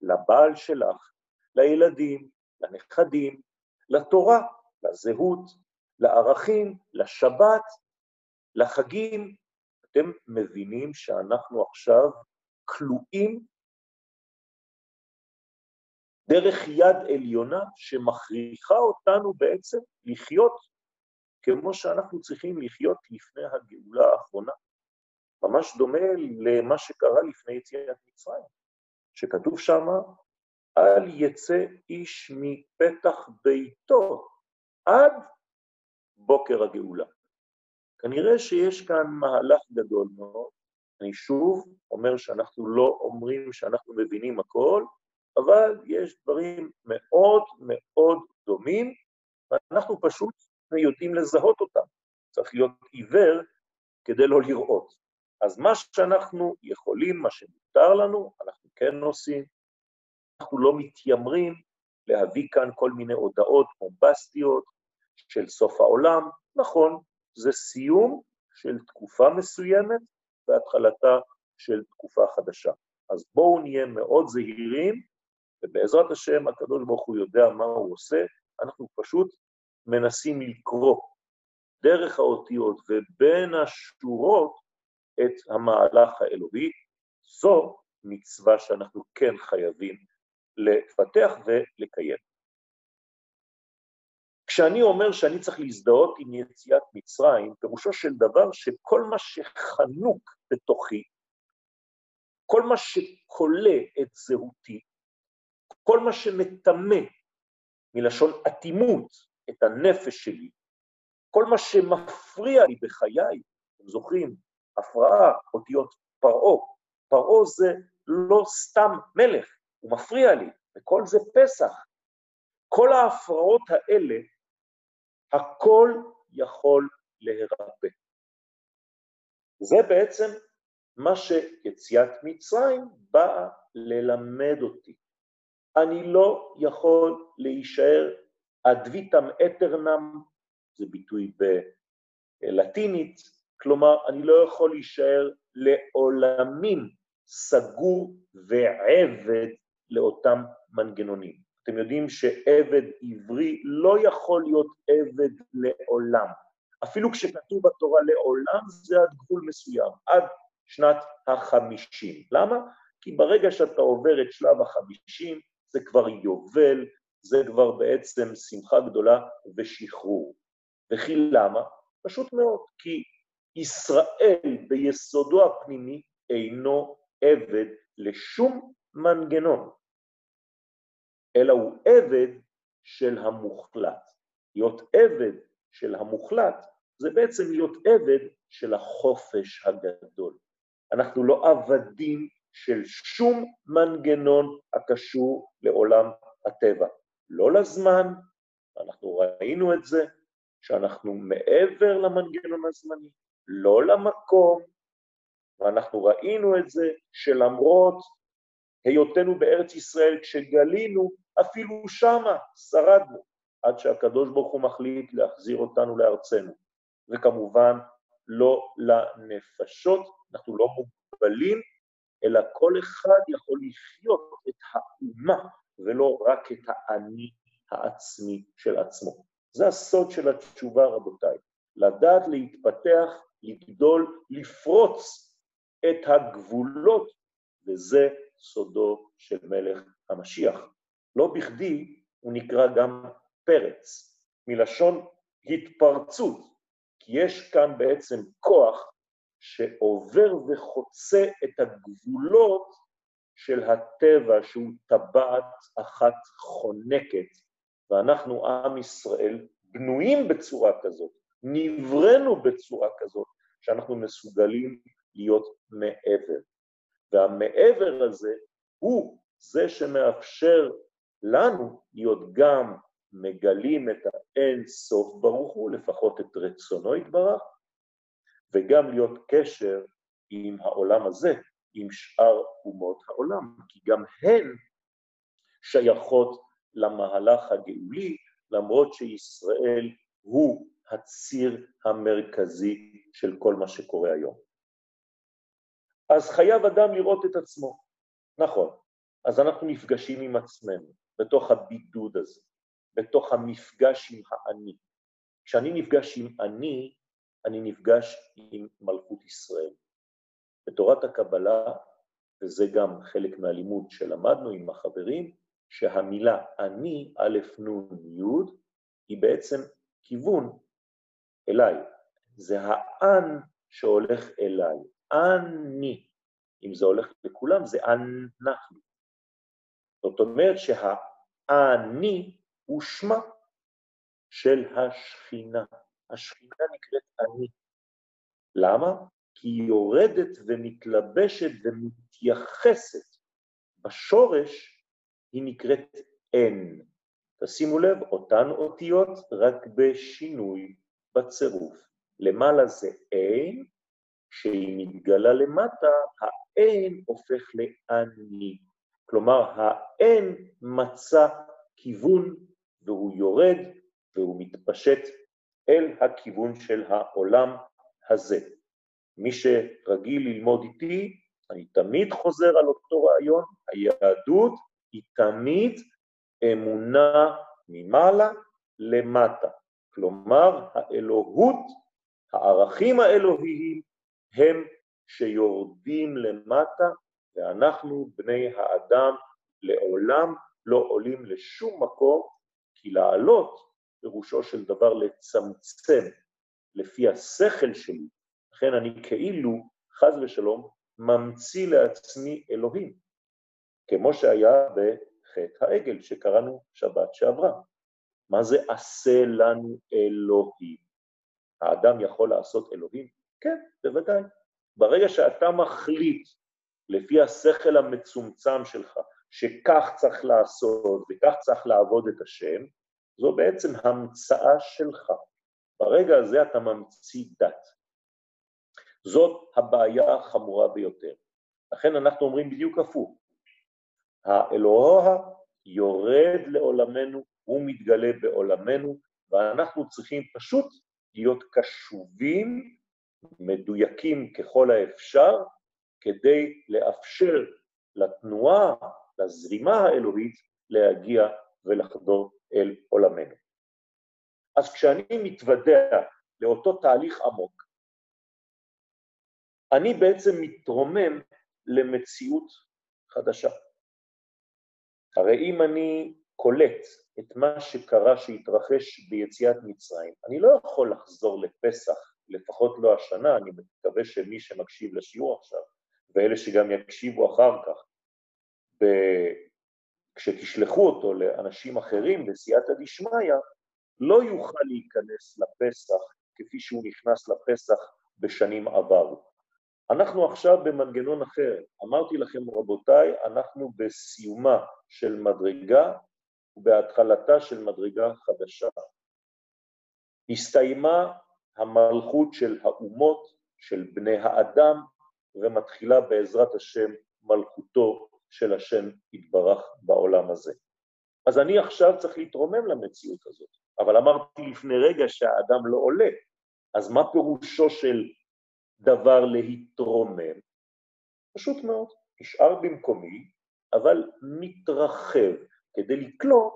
לבעל שלך, לילדים, לנכדים, לתורה, לזהות, לערכים, לשבת, לחגים. אתם מבינים שאנחנו עכשיו כלואים דרך יד עליונה שמכריחה אותנו בעצם לחיות כמו שאנחנו צריכים לחיות לפני הגאולה האחרונה. ממש דומה למה שקרה לפני יציאת מצרים, שכתוב שם, אל יצא איש מפתח ביתו עד בוקר הגאולה. כנראה שיש כאן מהלך גדול מאוד. אני שוב אומר שאנחנו לא אומרים שאנחנו מבינים הכל, אבל יש דברים מאוד מאוד דומים, ואנחנו פשוט יודעים לזהות אותם. צריך להיות עיוור כדי לא לראות. אז מה שאנחנו יכולים, מה שמותר לנו, אנחנו כן עושים. אנחנו לא מתיימרים להביא כאן כל מיני הודעות בומבסטיות של סוף העולם. נכון, זה סיום של תקופה מסוימת והתחלתה של תקופה חדשה. אז בואו נהיה מאוד זהירים, ובעזרת השם הקדוש ברוך הוא יודע מה הוא עושה, אנחנו פשוט מנסים לקרוא דרך האותיות ובין השורות את המהלך האלוהי. זו מצווה שאנחנו כן חייבים לפתח ולקיים. כשאני אומר שאני צריך להזדהות עם יציאת מצרים, פירושו של דבר שכל מה שחנוק בתוכי, כל מה שכולה את זהותי, כל מה שמטמא, מלשון אטימות, את הנפש שלי, כל מה שמפריע לי בחיי, אתם זוכרים, הפרעה, אותיות פרעה, פרעה זה לא סתם מלך, הוא מפריע לי, וכל זה פסח. כל ההפרעות האלה, הכל יכול להירפא. זה בעצם מה שיציאת מצרים באה ללמד אותי. אני לא יכול להישאר אדוויתם אתרנם, זה ביטוי בלטינית, כלומר, אני לא יכול להישאר לעולמים סגור ועבד לאותם מנגנונים. אתם יודעים שעבד עברי לא יכול להיות עבד לעולם. אפילו כשכתוב בתורה לעולם זה עד גבול מסוים, עד שנת החמישים. למה? כי ברגע שאתה עובר את שלב החמישים, זה כבר יובל, זה כבר בעצם שמחה גדולה ושחרור. וכי למה? פשוט מאוד, כי ישראל ביסודו הפנימי אינו עבד לשום מנגנון, אלא הוא עבד של המוחלט. להיות עבד של המוחלט זה בעצם להיות עבד של החופש הגדול. אנחנו לא עבדים של שום מנגנון הקשור לעולם הטבע. לא לזמן, אנחנו ראינו את זה, שאנחנו מעבר למנגנון הזמני, לא למקום, ואנחנו ראינו את זה שלמרות היותנו בארץ ישראל כשגלינו, אפילו שמה שרדנו, עד שהקדוש ברוך הוא מחליט להחזיר אותנו לארצנו. וכמובן, לא לנפשות, אנחנו לא מוגבלים, אלא כל אחד יכול לחיות את האומה, ולא רק את האני העצמי של עצמו. זה הסוד של התשובה, רבותיי. לדעת להתפתח, לגדול, לפרוץ את הגבולות, וזה סודו של מלך המשיח. לא בכדי הוא נקרא גם פרץ, מלשון התפרצות, כי יש כאן בעצם כוח שעובר וחוצה את הגבולות של הטבע שהוא טבעת אחת חונקת, ואנחנו, עם ישראל, בנויים בצורה כזאת, נבראנו בצורה כזאת, שאנחנו מסוגלים להיות מעבר. והמעבר הזה הוא זה שמאפשר לנו להיות גם מגלים את האין סוף ברוך הוא, לפחות את רצונו יתברך, וגם להיות קשר עם העולם הזה, עם שאר אומות העולם, כי גם הן שייכות למהלך הגאולי, למרות שישראל הוא הציר המרכזי של כל מה שקורה היום. אז חייב אדם לראות את עצמו. נכון, אז אנחנו נפגשים עם עצמנו בתוך הבידוד הזה, בתוך המפגש עם האני. כשאני נפגש עם אני, אני נפגש עם מלכות ישראל. בתורת הקבלה, וזה גם חלק מהלימוד שלמדנו עם החברים, שהמילה אני, א', נ', י', היא בעצם כיוון אליי. זה האן שהולך אליי. אני. אם זה הולך לכולם, זה אנחנו. זאת אומרת שהאני הוא שמה של השכינה. השכינה נקראת אני. למה? כי היא יורדת ומתלבשת ומתייחסת. בשורש היא נקראת אין. תשימו לב, אותן אותיות רק בשינוי בצירוף. למעלה זה אין, כשהיא מתגלה למטה, האין הופך לאני. כלומר, האין מצא כיוון והוא יורד והוא מתפשט אל הכיוון של העולם הזה. מי שרגיל ללמוד איתי, אני תמיד חוזר על אותו רעיון, היהדות היא תמיד אמונה ממעלה למטה. כלומר, האלוהות, הערכים האלוהיים, הם שיורדים למטה, ואנחנו, בני האדם, לעולם לא עולים לשום מקום, כי לעלות פירושו של דבר לצמצם לפי השכל שלי, לכן אני כאילו, חז ושלום, ממציא לעצמי אלוהים, כמו שהיה בחטא העגל שקראנו שבת שעברה. מה זה עשה לנו אלוהים? האדם יכול לעשות אלוהים? כן, בוודאי. ברגע שאתה מחליט, לפי השכל המצומצם שלך, שכך צריך לעשות וכך צריך לעבוד את השם, זו בעצם המצאה שלך. ברגע הזה אתה ממציא דת. זאת הבעיה החמורה ביותר. לכן אנחנו אומרים בדיוק הפוך. האלוה יורד לעולמנו, הוא מתגלה בעולמנו, ואנחנו צריכים פשוט להיות קשובים, מדויקים ככל האפשר, כדי לאפשר לתנועה, לזרימה האלוהית, להגיע ולחדור אל עולמנו. אז כשאני מתוודע לאותו תהליך עמוק, אני בעצם מתרומם למציאות חדשה. הרי אם אני קולט את מה שקרה שהתרחש ביציאת מצרים, אני לא יכול לחזור לפסח, לפחות לא השנה, אני מקווה שמי שמקשיב לשיעור עכשיו, ואלה שגם יקשיבו אחר כך. כשתשלחו אותו לאנשים אחרים בסייעתא דשמיא, לא יוכל להיכנס לפסח כפי שהוא נכנס לפסח בשנים עברו. אנחנו עכשיו במנגנון אחר. אמרתי לכם, רבותיי, אנחנו בסיומה של מדרגה ובהתחלתה של מדרגה חדשה. הסתיימה המלכות של האומות, של בני האדם, ומתחילה בעזרת השם מלכותו של השם יתברך בעולם הזה. אז אני עכשיו צריך להתרומם למציאות הזאת, אבל אמרתי לפני רגע שהאדם לא עולה, אז מה פירושו של דבר להתרומם? פשוט מאוד, נשאר במקומי, אבל מתרחב כדי לקלוט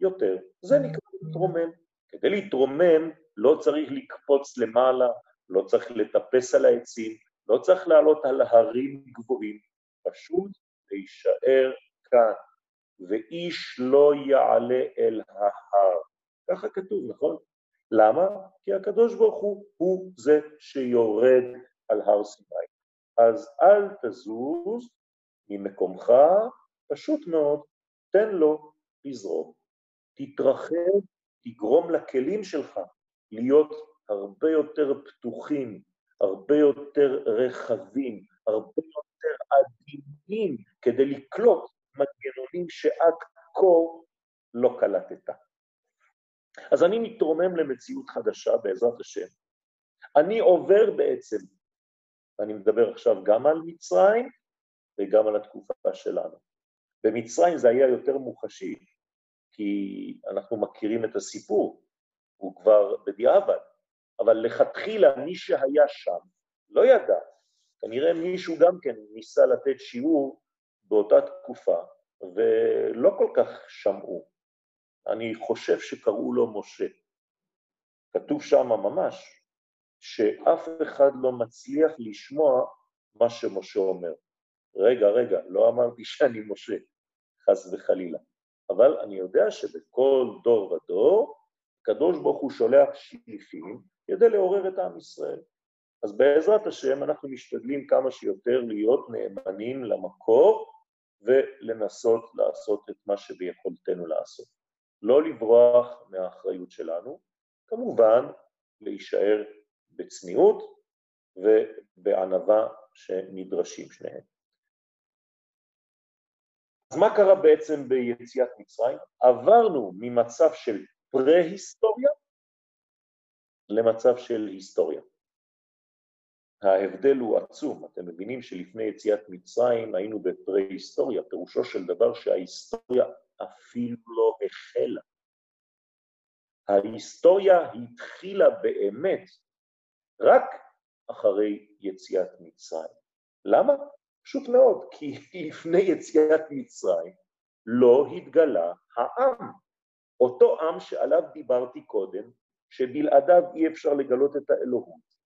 יותר. זה נקרא להתרומם. כדי להתרומם לא צריך לקפוץ למעלה, לא צריך לטפס על העצים, לא צריך לעלות על הרים גבוהים, פשוט להישאר כאן, ואיש לא יעלה אל ההר. ככה כתוב, נכון? למה? כי הקדוש ברוך הוא הוא זה שיורד על הר סיני. אז אל תזוז ממקומך, פשוט מאוד, תן לו לזרום. תתרחב, תגרום לכלים שלך להיות הרבה יותר פתוחים, הרבה יותר רחבים, הרבה עדינים כדי לקלוט מנגנונים שעד כה לא קלטת. אז אני מתרומם למציאות חדשה בעזרת השם. אני עובר בעצם, ואני מדבר עכשיו גם על מצרים וגם על התקופה שלנו. במצרים זה היה יותר מוחשי, כי אנחנו מכירים את הסיפור, הוא כבר בדיעבד, אבל לכתחילה מי שהיה שם לא ידע, כנראה מישהו גם כן ניסה לתת שיעור באותה תקופה, ולא כל כך שמעו. אני חושב שקראו לו משה. כתוב שם ממש שאף אחד לא מצליח לשמוע מה שמשה אומר. רגע, רגע, לא אמרתי שאני משה, חס וחלילה. אבל אני יודע שבכל דור ודור, הקדוש ברוך הוא שולח שליפים כדי לעורר את עם ישראל. אז בעזרת השם אנחנו משתדלים כמה שיותר להיות נאמנים למקור ולנסות לעשות את מה שביכולתנו לעשות. לא לברוח מהאחריות שלנו, כמובן להישאר בצניעות ובענווה שנדרשים שניהם. אז מה קרה בעצם ביציאת מצרים? עברנו ממצב של פרה-היסטוריה למצב של היסטוריה. ההבדל הוא עצום, אתם מבינים שלפני יציאת מצרים היינו בפרה-היסטוריה, פירושו של דבר שההיסטוריה אפילו לא החלה. ההיסטוריה התחילה באמת רק אחרי יציאת מצרים. למה? פשוט מאוד, כי לפני יציאת מצרים לא התגלה העם. אותו עם שעליו דיברתי קודם, שבלעדיו אי אפשר לגלות את האלוהות.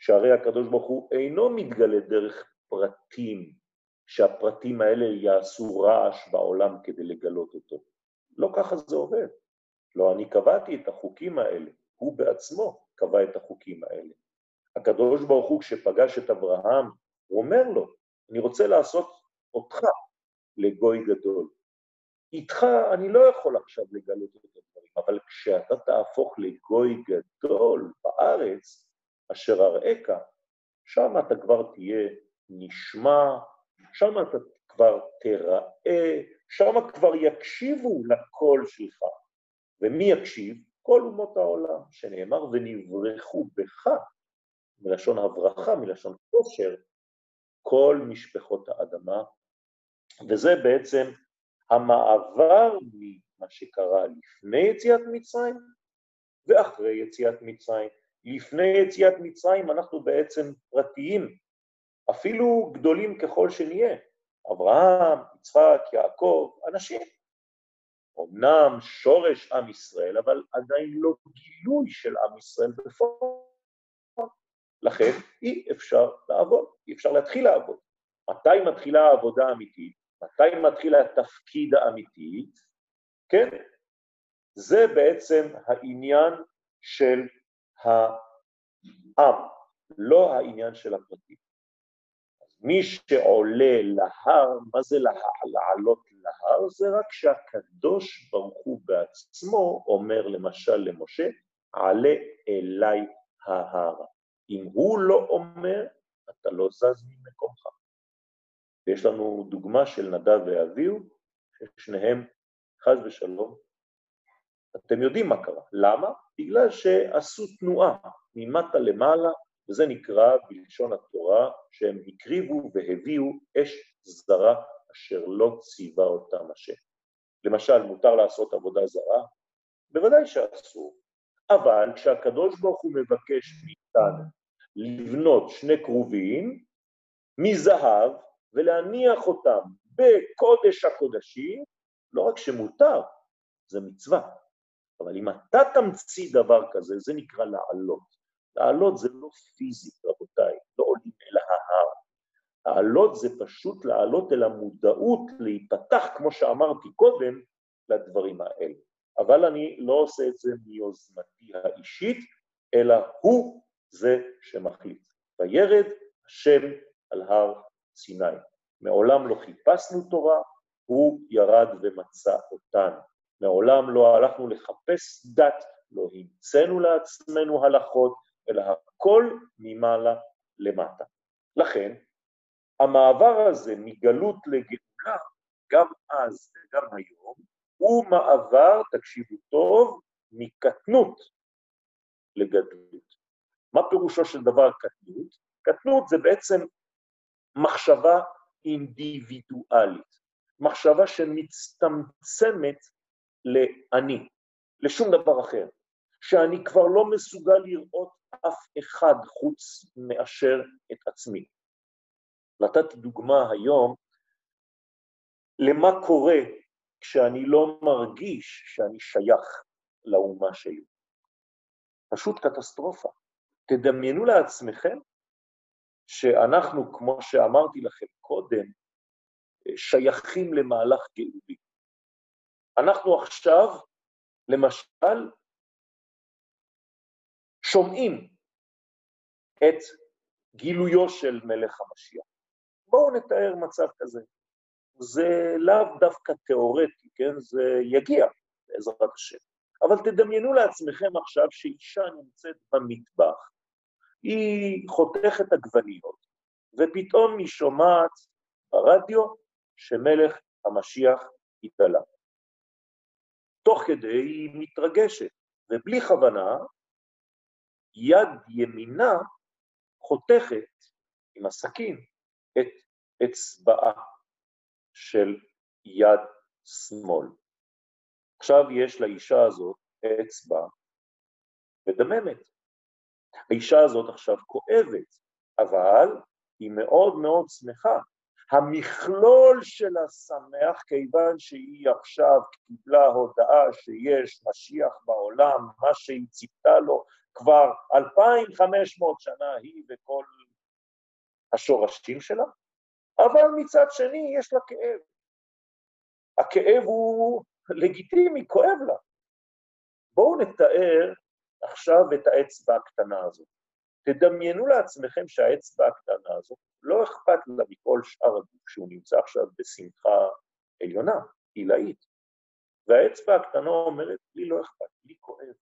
שהרי הקדוש ברוך הוא אינו מתגלה דרך פרטים, שהפרטים האלה יעשו רעש בעולם כדי לגלות אותו. לא ככה זה עובד. לא אני קבעתי את החוקים האלה, הוא בעצמו קבע את החוקים האלה. הקדוש ברוך הוא כשפגש את אברהם, הוא אומר לו, אני רוצה לעשות אותך לגוי גדול. איתך אני לא יכול עכשיו לגלות את הדברים, אבל כשאתה תהפוך לגוי גדול בארץ, אשר אראך, שם אתה כבר תהיה נשמע, שם אתה כבר תראה, שם כבר יקשיבו לקול שלך. ומי יקשיב? כל אומות העולם, שנאמר ונברחו בך, מלשון הברכה, מלשון כושר, כל משפחות האדמה, וזה בעצם המעבר ממה שקרה לפני יציאת מצרים ואחרי יציאת מצרים. לפני יציאת מצרים אנחנו בעצם פרטיים, אפילו גדולים ככל שנהיה, אברהם, יצחק, יעקב, אנשים. אמנם שורש עם ישראל, אבל עדיין לא גילוי של עם ישראל בפועל. לכן אי אפשר לעבוד, אי אפשר להתחיל לעבוד. מתי מתחילה העבודה האמיתית? מתי מתחיל התפקיד האמיתי? כן, זה בעצם העניין של העם, לא העניין של הפרטים. מי שעולה להר, מה זה לה, לעלות להר? זה רק שהקדוש ברוך הוא בעצמו אומר למשל למשה, עלה אליי ההר. אם הוא לא אומר, אתה לא זז ממקומך. ויש לנו דוגמה של נדב ואביהו, ששניהם, חס ושלום, אתם יודעים מה קרה. למה? בגלל שעשו תנועה ממטה למעלה, וזה נקרא בלשון התורה שהם הקריבו והביאו אש זרה אשר לא ציווה אותם השם. למשל, מותר לעשות עבודה זרה? בוודאי שאסור. אבל כשהקדוש ברוך הוא מבקש מאיתנו לבנות שני כרובים מזהב ולהניח אותם בקודש הקודשים, לא רק שמותר, זה מצווה. אבל אם אתה תמציא דבר כזה, זה נקרא לעלות. לעלות זה לא פיזית, רבותיי, לא עולים אל ההר. לעלות זה פשוט לעלות אל המודעות, להיפתח, כמו שאמרתי קודם, לדברים האלה. אבל אני לא עושה את זה מיוזמתי האישית, אלא הוא זה שמחליט. וירד השם על הר סיני. מעולם לא חיפשנו תורה, הוא ירד ומצא אותנו. מעולם לא הלכנו לחפש דת, לא המצאנו לעצמנו הלכות, אלא הכל ממעלה למטה. לכן, המעבר הזה מגלות לגאולה, גם אז וגם היום, הוא מעבר, תקשיבו טוב, מקטנות לגדלות. מה פירושו של דבר קטנות? קטנות זה בעצם מחשבה אינדיבידואלית, מחשבה שמצטמצמת לאני, לשום דבר אחר, שאני כבר לא מסוגל לראות אף אחד חוץ מאשר את עצמי. נתתי דוגמה היום למה קורה כשאני לא מרגיש שאני שייך לאומה שלי. פשוט קטסטרופה. תדמיינו לעצמכם שאנחנו, כמו שאמרתי לכם קודם, שייכים למהלך גאולי. אנחנו עכשיו, למשל, שומעים את גילויו של מלך המשיח. בואו נתאר מצב כזה. זה לאו דווקא תיאורטי, כן? זה יגיע, בעזרת השם. אבל תדמיינו לעצמכם עכשיו שאישה נמצאת במטבח, היא חותכת עגבניות, ופתאום היא שומעת ברדיו שמלך המשיח התעלה. תוך כדי היא מתרגשת, ובלי כוונה, יד ימינה חותכת עם הסכין את אצבעה של יד שמאל. עכשיו יש לאישה הזאת אצבע מדממת. האישה הזאת עכשיו כואבת, אבל היא מאוד מאוד שמחה, המכלול שלה שמח כיוון שהיא עכשיו קיבלה הודעה שיש משיח בעולם, מה שהיא ציפתה לו כבר 2,500 שנה היא וכל השורשים שלה, אבל מצד שני יש לה כאב. הכאב הוא לגיטימי, כואב לה. בואו נתאר עכשיו את האצבע הקטנה הזאת. תדמיינו לעצמכם שהאצבע הקטנה הזאת לא אכפת לה מכל שאר הגוף שהוא נמצא עכשיו בשמחה עליונה, עילאית. והאצבע הקטנה אומרת, לי לא אכפת, לי כואב.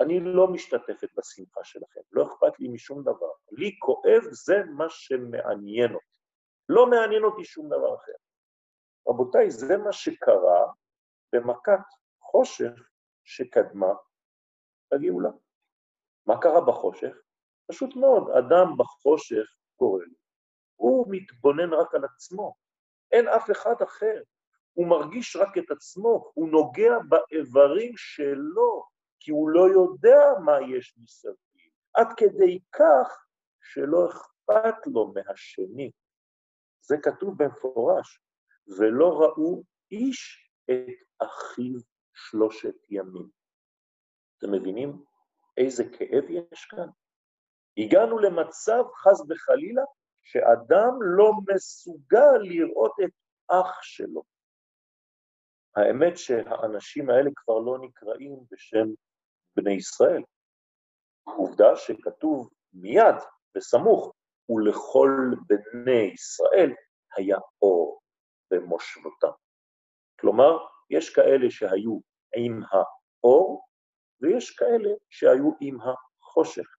אני לא משתתפת בשמחה שלכם, לא אכפת לי משום דבר. לי כואב, זה מה שמעניין אותי. לא מעניין אותי שום דבר אחר. רבותיי, זה מה שקרה במכת חושך שקדמה לגאולה. מה קרה בחושך? פשוט מאוד, אדם בחושך קורא לו. הוא מתבונן רק על עצמו, אין אף אחד אחר. הוא מרגיש רק את עצמו, הוא נוגע באיברים שלו, כי הוא לא יודע מה יש מסביב, עד כדי כך שלא אכפת לו מהשני. זה כתוב במפורש, ולא ראו איש את אחיו שלושת ימים. אתם מבינים איזה כאב יש כאן? הגענו למצב, חס וחלילה, שאדם לא מסוגל לראות את אח שלו. האמת שהאנשים האלה כבר לא נקראים בשם בני ישראל. עובדה שכתוב מיד, בסמוך, ולכל בני ישראל היה אור במושבותם. כלומר, יש כאלה שהיו עם האור, ויש כאלה שהיו עם החושך.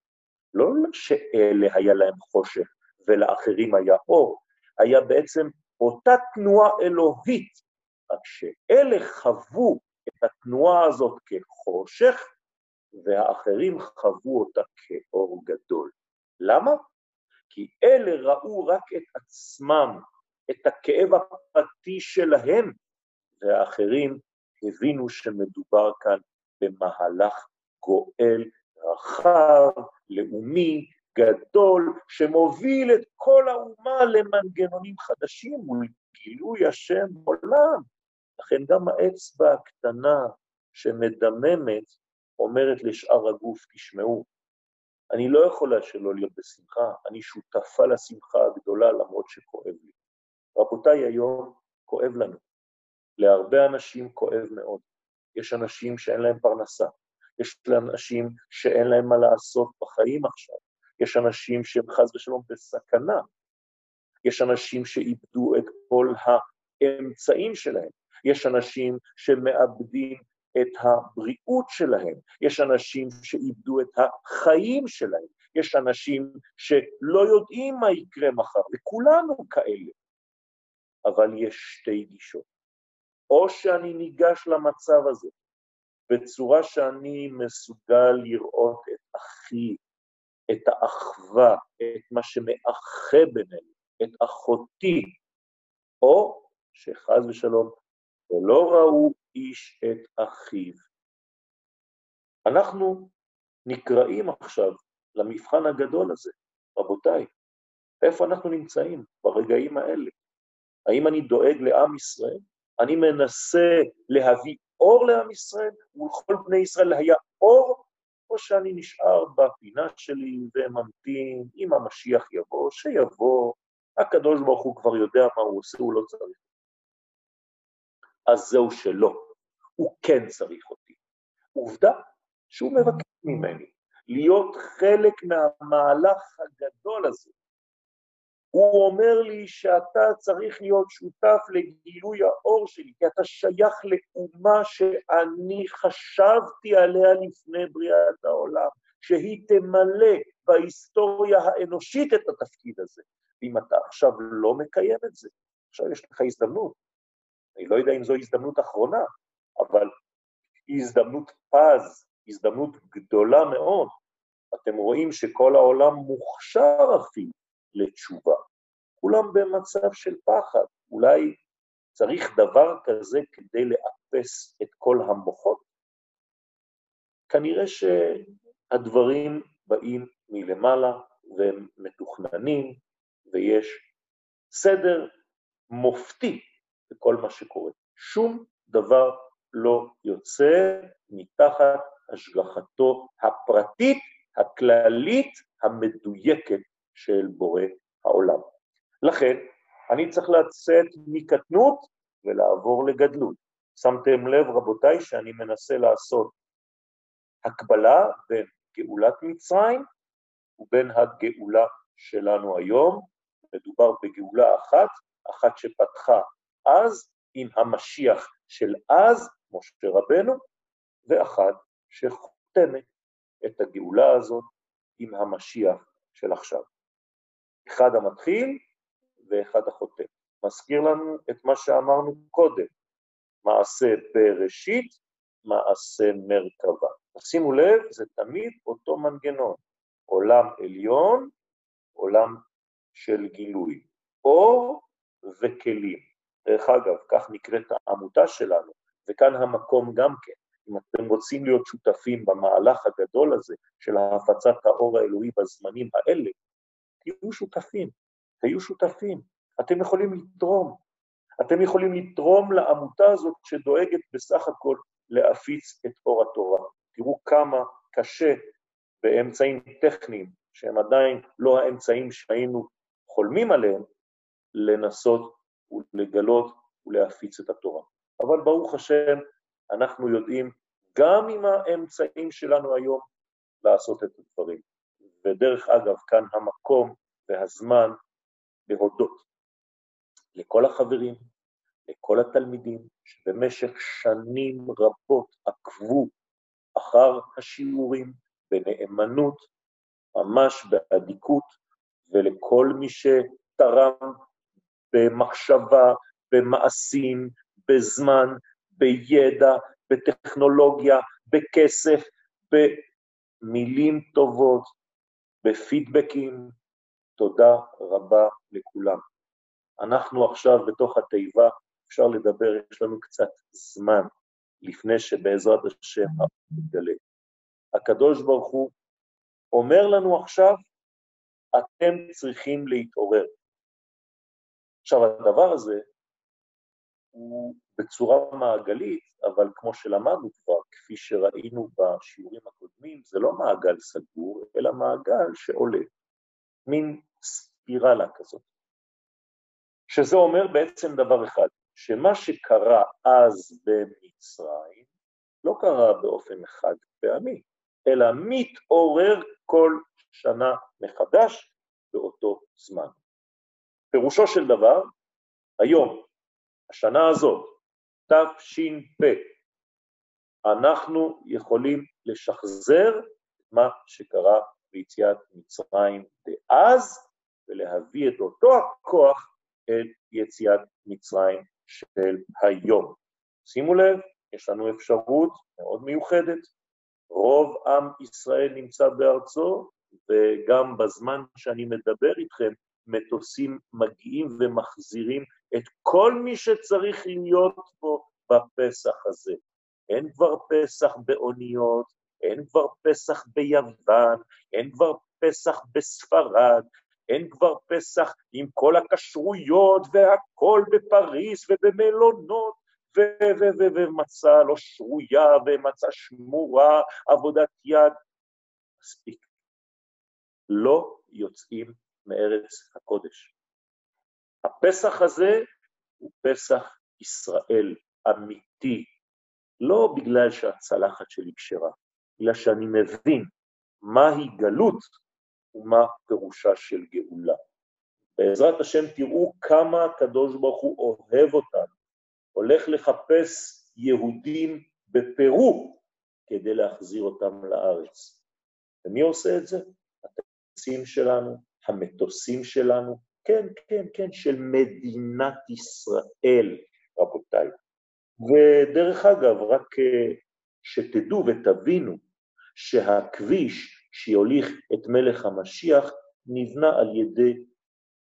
לא שאלה היה להם חושך ולאחרים היה אור, היה בעצם אותה תנועה אלוהית, רק שאלה חוו את התנועה הזאת כחושך, והאחרים חוו אותה כאור גדול. למה? כי אלה ראו רק את עצמם, את הכאב הפרטי שלהם, והאחרים הבינו שמדובר כאן במהלך גואל רחב, לאומי, גדול, שמוביל את כל האומה למנגנונים חדשים ולגילוי השם עולם. לכן גם האצבע הקטנה שמדממת אומרת לשאר הגוף, תשמעו, אני לא יכולה שלא להיות בשמחה, אני שותפה לשמחה הגדולה למרות שכואב לי. רבותיי, היום כואב לנו. להרבה אנשים כואב מאוד. יש אנשים שאין להם פרנסה, יש אנשים שאין להם מה לעשות בחיים עכשיו, יש אנשים שהם חס ושלום בסכנה, יש אנשים שאיבדו את כל האמצעים שלהם, יש אנשים שמאבדים את הבריאות שלהם, יש אנשים שאיבדו את החיים שלהם, יש אנשים שלא יודעים מה יקרה מחר, וכולנו כאלה. אבל יש שתי גישות. או שאני ניגש למצב הזה בצורה שאני מסוגל לראות את אחי, את האחווה, את מה שמאחה בינינו, את אחותי, או שחס ושלום, ולא ראו איש את אחיו. אנחנו נקראים עכשיו למבחן הגדול הזה, רבותיי, איפה אנחנו נמצאים ברגעים האלה? האם אני דואג לעם ישראל? אני מנסה להביא אור לעם ישראל, ולכל בני ישראל היה אור, או שאני נשאר בפינה שלי וממתין, אם המשיח יבוא, שיבוא, הקדוש ברוך הוא כבר יודע מה הוא עושה, הוא לא צריך. אז זהו שלא, הוא כן צריך אותי. עובדה שהוא מבקש ממני להיות חלק מהמהלך הגדול הזה, הוא אומר לי שאתה צריך להיות שותף לגילוי האור שלי, כי אתה שייך לאומה שאני חשבתי עליה לפני בריאת העולם, שהיא תמלא בהיסטוריה האנושית את התפקיד הזה. ואם אתה עכשיו לא מקיים את זה, עכשיו יש לך הזדמנות. אני לא יודע אם זו הזדמנות אחרונה, אבל הזדמנות פז, הזדמנות גדולה מאוד. אתם רואים שכל העולם מוכשר אפילו לתשובה. כולם במצב של פחד. אולי צריך דבר כזה כדי לאפס את כל המוחות? כנראה שהדברים באים מלמעלה והם מתוכננים ויש סדר מופתי בכל מה שקורה. שום דבר לא יוצא מתחת השגחתו הפרטית, הכללית, המדויקת של בורא העולם. לכן, אני צריך לצאת מקטנות ולעבור לגדלות. שמתם לב, רבותיי, שאני מנסה לעשות הקבלה בין גאולת מצרים ובין הגאולה שלנו היום. מדובר בגאולה אחת, אחת שפתחה אז עם המשיח של אז, משה רבנו, ואחת שחותמת את הגאולה הזאת עם המשיח של עכשיו. אחד המתחיל ואחד החותם. מזכיר לנו את מה שאמרנו קודם, מעשה בראשית, מעשה מרכבה. שימו לב, זה תמיד אותו מנגנון, עולם עליון, עולם של גילוי, אור וכלים. דרך אגב, כך נקראת העמותה שלנו, וכאן המקום גם כן. אם אתם רוצים להיות שותפים במהלך הגדול הזה של הפצת האור האלוהי בזמנים האלה, תהיו שותפים, תהיו שותפים. אתם יכולים לתרום. אתם יכולים לתרום לעמותה הזאת שדואגת בסך הכל להפיץ את אור התורה. תראו כמה קשה באמצעים טכניים, שהם עדיין לא האמצעים שהיינו חולמים עליהם, לנסות ולגלות ולהפיץ את התורה. אבל ברוך השם, אנחנו יודעים גם עם האמצעים שלנו היום לעשות את הדברים. ודרך אגב, כאן המקום והזמן להודות לכל החברים, לכל התלמידים, שבמשך שנים רבות עקבו אחר השיעורים בנאמנות, ממש באדיקות, ולכל מי שתרם במחשבה, במעשים, בזמן, בידע, בטכנולוגיה, בכסף, במילים טובות, בפידבקים. תודה רבה לכולם. אנחנו עכשיו בתוך התיבה, אפשר לדבר, יש לנו קצת זמן לפני שבעזרת השם מתגלה. הקדוש ברוך הוא אומר לנו עכשיו, אתם צריכים להתעורר. עכשיו, הדבר הזה הוא בצורה מעגלית, אבל כמו שלמדנו כבר, כפי שראינו בשיעורים הקודמים, זה לא מעגל סגור, אלא מעגל שעולה, מין ספירלה כזאת. שזה אומר בעצם דבר אחד, שמה שקרה אז במצרים לא קרה באופן חד פעמי, אלא מתעורר כל שנה מחדש באותו זמן. פירושו של דבר, היום, השנה הזאת, תש"פ, אנחנו יכולים לשחזר מה שקרה ביציאת מצרים דאז, ולהביא את אותו הכוח אל יציאת מצרים של היום. שימו לב, יש לנו אפשרות מאוד מיוחדת. רוב עם ישראל נמצא בארצו, וגם בזמן שאני מדבר איתכם, מטוסים מגיעים ומחזירים את כל מי שצריך להיות פה בפסח הזה. אין כבר פסח באוניות, אין כבר פסח ביוון, אין כבר פסח בספרד, אין כבר פסח עם כל הכשרויות והכל בפריס ובמלונות ומצה לא שרויה ומצה שמורה, עבודת יד. מספיק. לא יוצאים מארץ הקודש. הפסח הזה הוא פסח ישראל אמיתי, לא בגלל שהצלחת שלי כשרה, אלא שאני מבין מהי גלות ומה פירושה של גאולה. בעזרת השם תראו כמה הקדוש ברוך הוא אוהב אותנו, הולך לחפש יהודים בפרו כדי להחזיר אותם לארץ. ומי עושה את זה? הטקסים שלנו, המטוסים שלנו, כן, כן, כן, של מדינת ישראל, רבותיי. ודרך אגב, רק אה, שתדעו ותבינו שהכביש שיוליך את מלך המשיח נבנה על ידי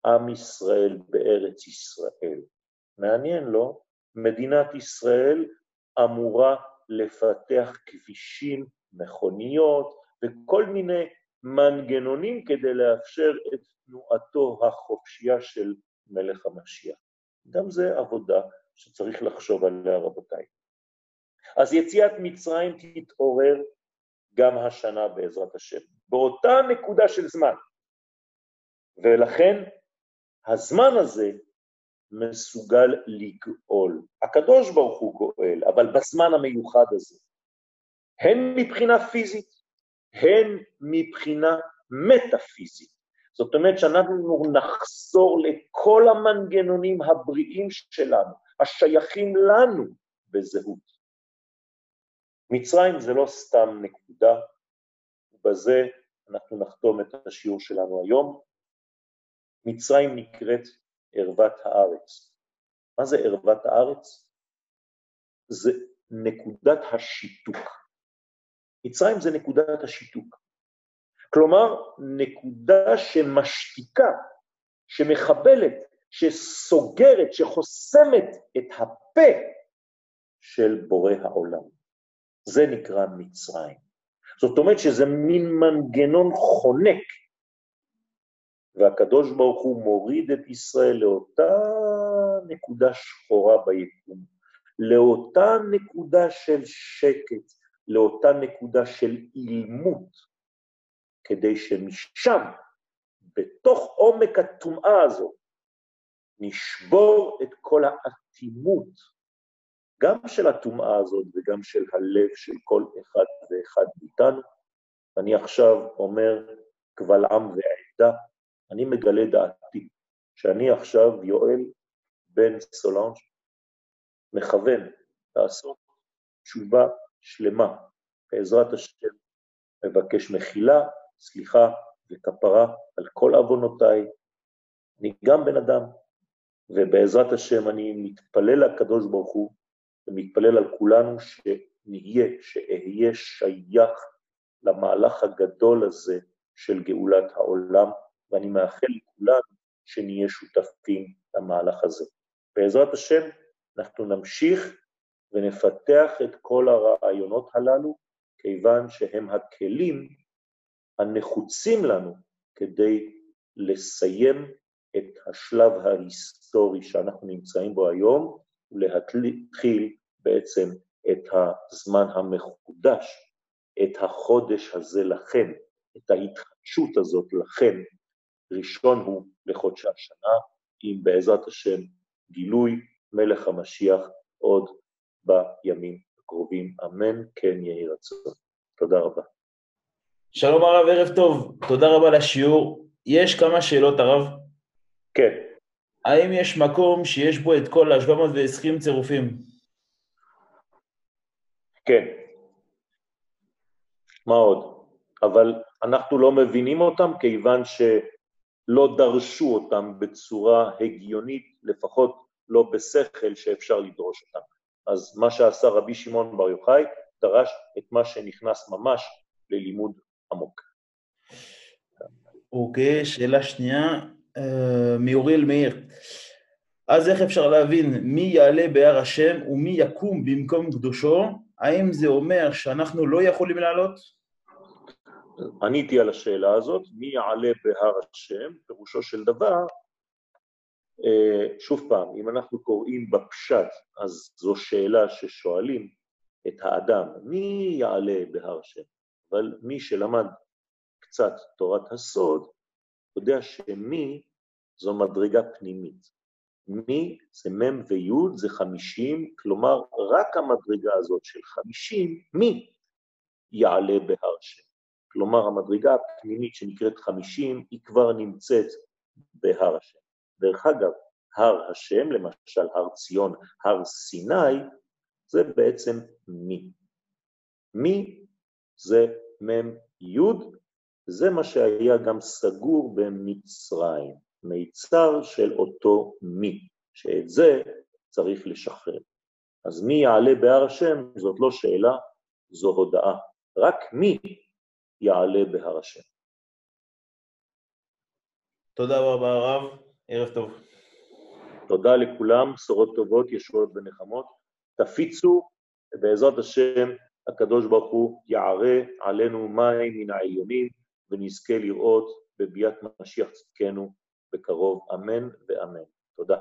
עם ישראל בארץ ישראל. מעניין, לא? מדינת ישראל אמורה לפתח כבישים, מכוניות וכל מיני מנגנונים כדי לאפשר את תנועתו החופשייה של מלך המשיח. גם זה עבודה שצריך לחשוב עליה, רבותיי. אז יציאת מצרים תתעורר גם השנה בעזרת השם, באותה נקודה של זמן. ולכן הזמן הזה מסוגל לגאול. הקדוש ברוך הוא גואל, אבל בזמן המיוחד הזה, הן מבחינה פיזית, הן מבחינה מטאפיזית. זאת אומרת שאנחנו נחזור לכל המנגנונים הבריאים שלנו, השייכים לנו בזהות. מצרים זה לא סתם נקודה, ובזה אנחנו נחתום את השיעור שלנו היום. מצרים נקראת ערוות הארץ. מה זה ערוות הארץ? זה נקודת השיתוק. מצרים זה נקודת השיתוק. כלומר, נקודה שמשתיקה, שמחבלת שסוגרת, שחוסמת את הפה של בורא העולם. זה נקרא מצרים. זאת אומרת שזה מין מנגנון חונק, והקדוש ברוך הוא מוריד את ישראל לאותה נקודה שחורה ביקום, לאותה נקודה של שקט, לאותה נקודה של אילמות, כדי שמשם, בתוך עומק הטומאה הזאת, נשבור את כל האטימות, גם של הטומאה הזאת וגם של הלב של כל אחד ואחד מאיתנו. אני עכשיו אומר קבל עם ועדה, אני מגלה דעתי, שאני עכשיו, יואל בן סולנג', מכוון לעשות תשובה שלמה, בעזרת השם, מבקש מחילה, סליחה וכפרה על כל עוונותיי. אני גם בן אדם, ובעזרת השם אני מתפלל לקדוש ברוך הוא, ומתפלל על כולנו שנהיה, שאהיה שייך למהלך הגדול הזה של גאולת העולם, ואני מאחל לכולנו שנהיה שותפים למהלך הזה. בעזרת השם אנחנו נמשיך ונפתח את כל הרעיונות הללו, כיוון שהם הכלים הנחוצים לנו כדי לסיים את השלב ההיסטורי שאנחנו נמצאים בו היום, ולהתחיל בעצם את הזמן המחודש, את החודש הזה לכם, את ההתחדשות הזאת לכם. ראשון הוא לחודשי השנה, עם בעזרת השם גילוי מלך המשיח עוד בימים הקרובים. אמן, כן יהי רצון. תודה רבה. שלום הרב, ערב טוב, תודה רבה לשיעור. יש כמה שאלות, הרב? כן. האם יש מקום שיש בו את כל ה-720 צירופים? כן. מה עוד? אבל אנחנו לא מבינים אותם כיוון שלא דרשו אותם בצורה הגיונית, לפחות לא בשכל שאפשר לדרוש אותם. אז מה שעשה רבי שמעון בר יוחאי, דרש את מה שנכנס ממש ללימוד עמוק. אוקיי, שאלה שנייה, אה, מאוריאל מאיר. אז איך אפשר להבין מי יעלה בהר השם ומי יקום במקום קדושו? האם זה אומר שאנחנו לא יכולים לעלות? עניתי על השאלה הזאת, מי יעלה בהר השם, פירושו של דבר, שוב פעם, אם אנחנו קוראים בפשט, אז זו שאלה ששואלים את האדם, מי יעלה בהר השם? אבל מי שלמד קצת תורת הסוד, יודע שמי זו מדרגה פנימית. מי זה מ' וי' זה חמישים, כלומר רק המדרגה הזאת של חמישים, מי יעלה בהר השם. כלומר המדרגה הפנימית שנקראת חמישים היא כבר נמצאת בהר השם. דרך אגב, הר השם, למשל הר ציון, הר סיני, זה בעצם מי. מי זה מ' י', זה מה שהיה גם סגור במצרים, מיצר של אותו מי, שאת זה צריך לשחרר. אז מי יעלה בהר השם זאת לא שאלה, זו הודעה. רק מי יעלה בהר השם. תודה רבה הרב, ערב טוב. תודה לכולם, בשורות טובות, ישועות ונחמות. תפיצו, ובעזרת השם הקדוש ברוך הוא יערה עלינו מים מן העליונים, ונזכה לראות בביאת משיח צדקנו בקרוב, אמן ואמן. תודה.